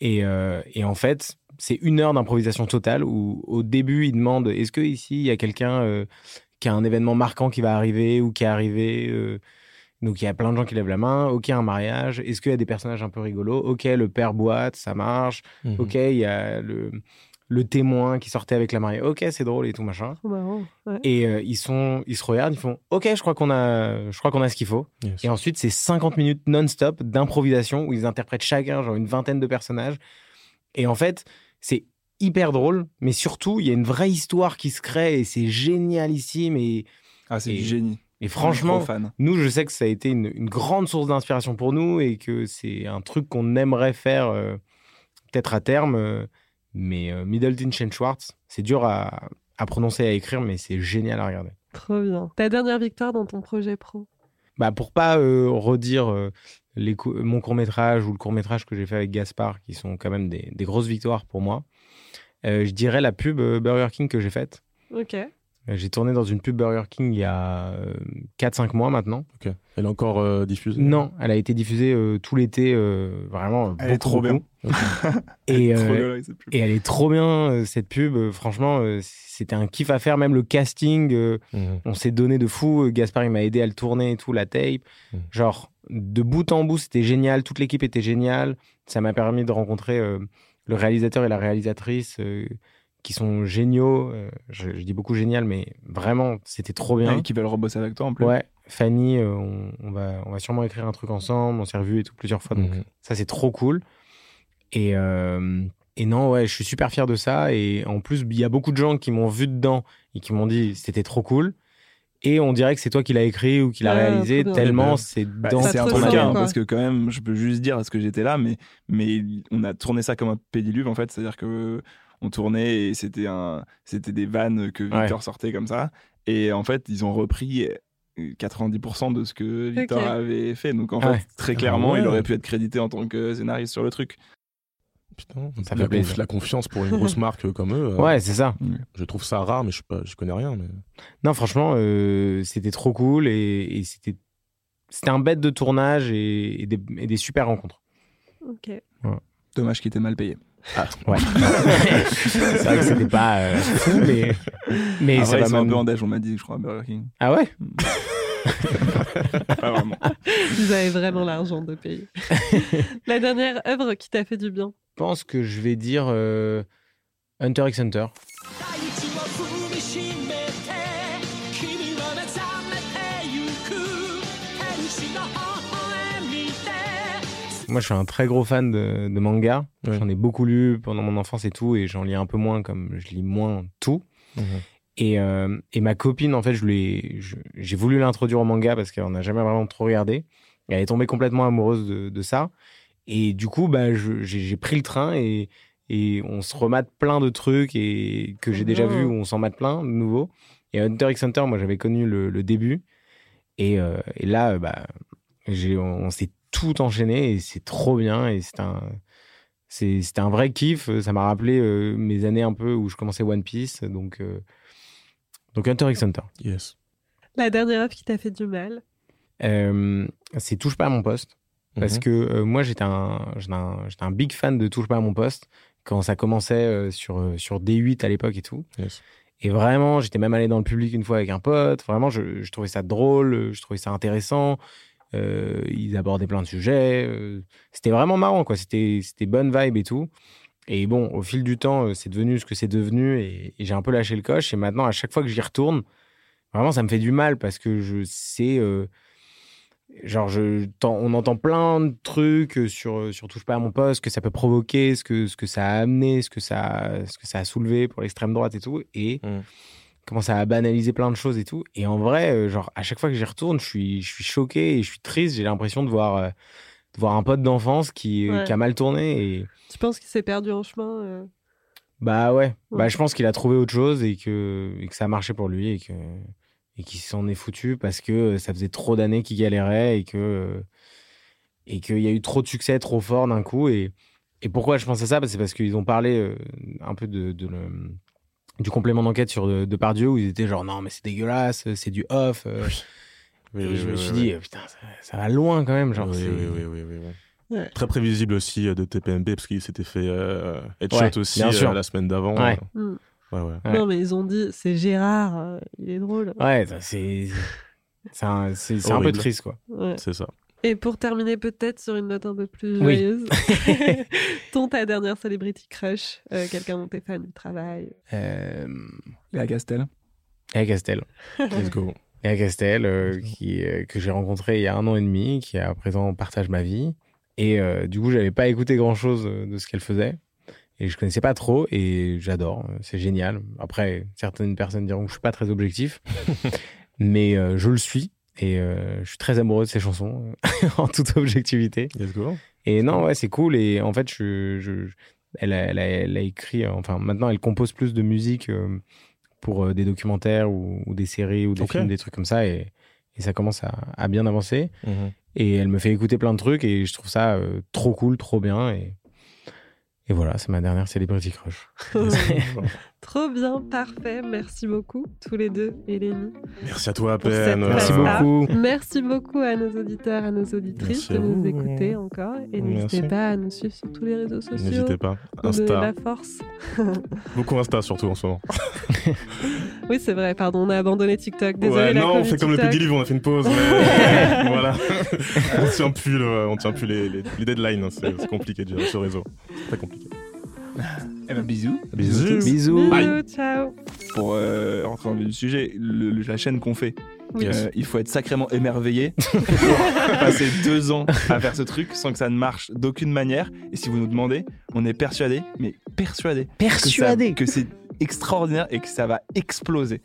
Et, euh, et en fait, c'est une heure d'improvisation totale où au début, ils demandent est-ce que ici il y a quelqu'un euh, qui a un événement marquant qui va arriver ou qui est arrivé euh, donc il y a plein de gens qui lèvent la main. Ok, un mariage. Est-ce qu'il y a des personnages un peu rigolos Ok, le père boite, ça marche. Mhm. Ok, il y a le, le témoin qui sortait avec la mariée. Ok, c'est drôle et tout machin. Trop marrant. ouais. Et euh, ils sont, ils se regardent, ils font OK, je crois qu'on a, je crois qu'on a ce qu'il faut. Yes. Et ensuite, c'est 50 minutes non-stop d'improvisation où ils interprètent chacun genre une vingtaine de personnages. Et en fait, c'est hyper drôle, mais surtout, il y a une vraie histoire qui se crée et c'est génialissime. Et, Ah, c'est Et- du génie. et franchement, fan. nous, je sais que ça a été une, une grande source d'inspiration pour nous et que c'est un truc qu'on aimerait faire euh, peut-être à terme. euh, mais euh, Middleton and Schwartz, c'est dur à, à prononcer et à écrire, mais c'est génial à regarder. Trop bien. Ta dernière victoire dans ton projet pro? Bah, pour pas euh, redire euh, les mon court métrage ou le court métrage que j'ai fait avec Gaspard, qui sont quand même des, des grosses victoires pour moi, euh, je dirais la pub euh, Burger King que j'ai faite. Ok. Euh, J'ai tourné dans une pub Burger King il y a 4-5 mois maintenant. Ok. Elle est encore euh, diffusée? Non, elle a été diffusée euh, tout l'été, euh, vraiment. Elle est beaucoup, trop bien. beaucoup. Et, Trop euh, bien, avec cette pub. et elle est trop bien, euh, cette pub. Euh, franchement, euh, c'était un kiff à faire. Même le casting, euh, Mhm. on s'est donné de fou. Euh, Gaspard, il m'a aidé à le tourner et tout, la tape. Mhm. Genre, de bout en bout, c'était génial. Toute l'équipe était géniale. Ça m'a permis de rencontrer euh, le réalisateur et la réalisatrice euh, qui sont géniaux. Euh, je, je dis beaucoup génial, mais vraiment, c'était trop bien. Ouais, qui veulent rebosser avec toi en plus. Ouais, Fanny, euh, on, on va, on va sûrement écrire un truc ensemble. On s'est revus et tout plusieurs fois. Donc, Mhm. ça, c'est trop cool. Et, et non, ouais, je suis super fier de ça. Et en plus, il y a beaucoup de gens qui m'ont vu dedans et qui m'ont dit c'était trop cool. Et on dirait que c'est toi qui l'as écrit ou qui l'a Ah, réalisé, tellement Ouais. c'est Bah, dans c'est un trop peu le sympa, cas, hein, parce que quand même, je peux juste dire parce que j'étais là, mais, mais on a tourné ça comme un pédiluve en fait, c'est-à-dire que on tournait et c'était un, c'était des vannes que Victor sortait comme ça, et en fait ils ont repris euh, 90% de ce que Victor avait fait, donc en Ouais. fait très clairement ouais. il aurait pu être crédité en tant que scénariste sur le truc. Putain, Ça la, fait plaisir. conf- la confiance pour une grosse marque comme eux. euh, Ouais, c'est ça. Je trouve ça rare, mais je, pas, je connais rien. Mais... Non, franchement, euh, c'était trop cool et, et c'était, c'était un bête de tournage et, et des, et des super rencontres. Ok. Dommage qu'il était mal payé. Ah, ouais. c'est vrai que c'était pas euh, fou, mais, mais Ah, ça vrai, va sont un même- peu en déj, on m'a dit, je crois, à Burger King. Ah ouais? Pas vraiment. Vous avez vraiment l'argent de payer. la dernière œuvre qui t'a fait du bien Je pense que je vais dire euh, Hunter x Hunter. Moi, je suis un très gros fan de, manga. J'en ai beaucoup lu pendant mon enfance et tout, et j'en lis un peu moins, comme je lis moins tout. Mhm. Et, euh, et ma copine, en fait, je j'ai voulu l'introduire au manga parce qu'elle n'a jamais vraiment trop regardé. Et elle est tombée complètement amoureuse de, de ça. Et du coup, bah, j'ai pris le train et, et on se remate plein de trucs et que j'ai déjà vu, on s'en mate plein de nouveaux. Et Hunter x Hunter, moi, j'avais connu le, le début. Et, euh, et là, euh, bah, on, on s'est tout enchaîné et c'est trop bien. Et c'est un, c'était un vrai kiff. Ça m'a rappelé euh, mes années un peu où je commençais One Piece. Donc, euh, donc Hunter x Hunter. Yes. La dernière œuvre qui t'a fait du mal. Euh, c'est Touche pas à mon poste. Parce Mhm. que euh, moi, j'étais un, j'étais un, j'étais un big fan de Touche pas à mon poste quand ça commençait euh, sur, euh, sur D8 à l'époque et tout. Yes. Et vraiment, j'étais même allé dans le public une fois avec un pote. Vraiment, je, je trouvais ça drôle, je trouvais ça intéressant. Euh, ils abordaient plein de sujets. euh, c'était vraiment marrant, quoi. C'était, c'était bonne vibe et tout. Et bon, au fil du temps, euh, c'est devenu ce que c'est devenu et, et j'ai un peu lâché le coche. Et maintenant, à chaque fois que j'y retourne, vraiment, ça me fait du mal parce que je sais. euh, genre, je, on entend plein de trucs euh, sur, sur Touche pas à mon poste, que ça peut provoquer, ce que, ce que ça a amené, ce que ça, ce que ça a soulevé pour l'extrême droite et tout. Et comment ça a banalisé plein de choses et tout. Et en vrai, genre, à chaque fois que j'y retourne, je suis, je suis choqué et je suis triste. J'ai l'impression de voir, euh, voir un pote d'enfance qui, Ouais. qui a mal tourné. Et Tu penses qu'il s'est perdu en chemin euh bah ouais, Ouais. bah, je pense qu'il a trouvé autre chose et que, et que ça a marché pour lui et que et qu'il s'en est foutu parce que ça faisait trop d'années qu'il galérait et que et qu'il y a eu trop de succès trop fort d'un coup et et pourquoi je pense à ça? Bah, c'est parce qu'ils ont parlé euh, un peu de, de le- du complément d'enquête sur de, Depardieu où ils étaient genre non mais c'est dégueulasse c'est du off euh. Oui, et oui, je oui, me suis oui. dit putain ça, ça va loin quand même genre oui, oui, oui, oui, oui, oui. Ouais. Très prévisible aussi euh, de TPMP parce qu'il s'était fait euh, headshot Ouais, aussi euh, la semaine d'avant. Ouais. Ouais, ouais. Ouais. Non, mais ils ont dit, c'est Gérard, euh, il est drôle. ouais c'est c'est un, un peu triste quoi Ouais. C'est ça. Et pour terminer peut-être sur une note un peu plus Oui. joyeuse, ton ta dernière celebrity crush, euh, quelqu'un dont t'es fan du travail? euh, Léa Castel. Léa Castel Let's go. Léa Castel, euh, qui, euh, que j'ai rencontré il y a un an et demi, qui à présent partage ma vie. Et euh, du coup, j'avais pas écouté grand chose de ce qu'elle faisait. Et je connaissais pas trop et j'adore. C'est génial. Après, certaines personnes diront que je suis pas très objectif, mais je le suis. Et je suis très amoureux de ses chansons, en toute objectivité. Let's go. Et non, ouais, c'est cool. Et en fait, je, je- elle, a, elle a- elle a écrit, enfin, maintenant, elle compose plus de musique pour euh, des documentaires ou, ou des séries ou des films, des trucs comme ça. Et, et ça commence à, à bien avancer. Mhm. Et elle me fait écouter plein de trucs et je trouve ça euh, trop cool, trop bien. Et, et voilà, c'est ma dernière Celebrity Crush. Trop bien, parfait. Merci beaucoup, tous les deux, Eleni. Merci à toi, peine. Merci beaucoup. Merci beaucoup à nos auditeurs, à nos auditrices Merci de nous écouter encore. Et n'hésitez pas à nous suivre sur tous les réseaux sociaux. N'hésitez pas. Insta. la force. Beaucoup Insta surtout en ce moment. Oui, c'est vrai, pardon, on a abandonné TikTok. Désolé, ouais, la non, on fait comme le TikTok. Peggy Live, on a fait une pause. Mais voilà. on tient plus, le- on tient plus les, les- les deadlines. hein. C'est compliqué de gérer ce réseau. C'est très compliqué. Eh ben, bisous. Bisous. Bisous. Bisous, ciao. Pour euh, rentrer dans le sujet, le- le- la chaîne qu'on fait, Oui. euh, il faut être sacrément émerveillé pour passer deux ans à faire ce truc sans que ça ne marche d'aucune manière. Et si vous nous demandez, on est persuadé, mais persuadé, que Persuadé. que c'est extraordinaire et que ça va exploser.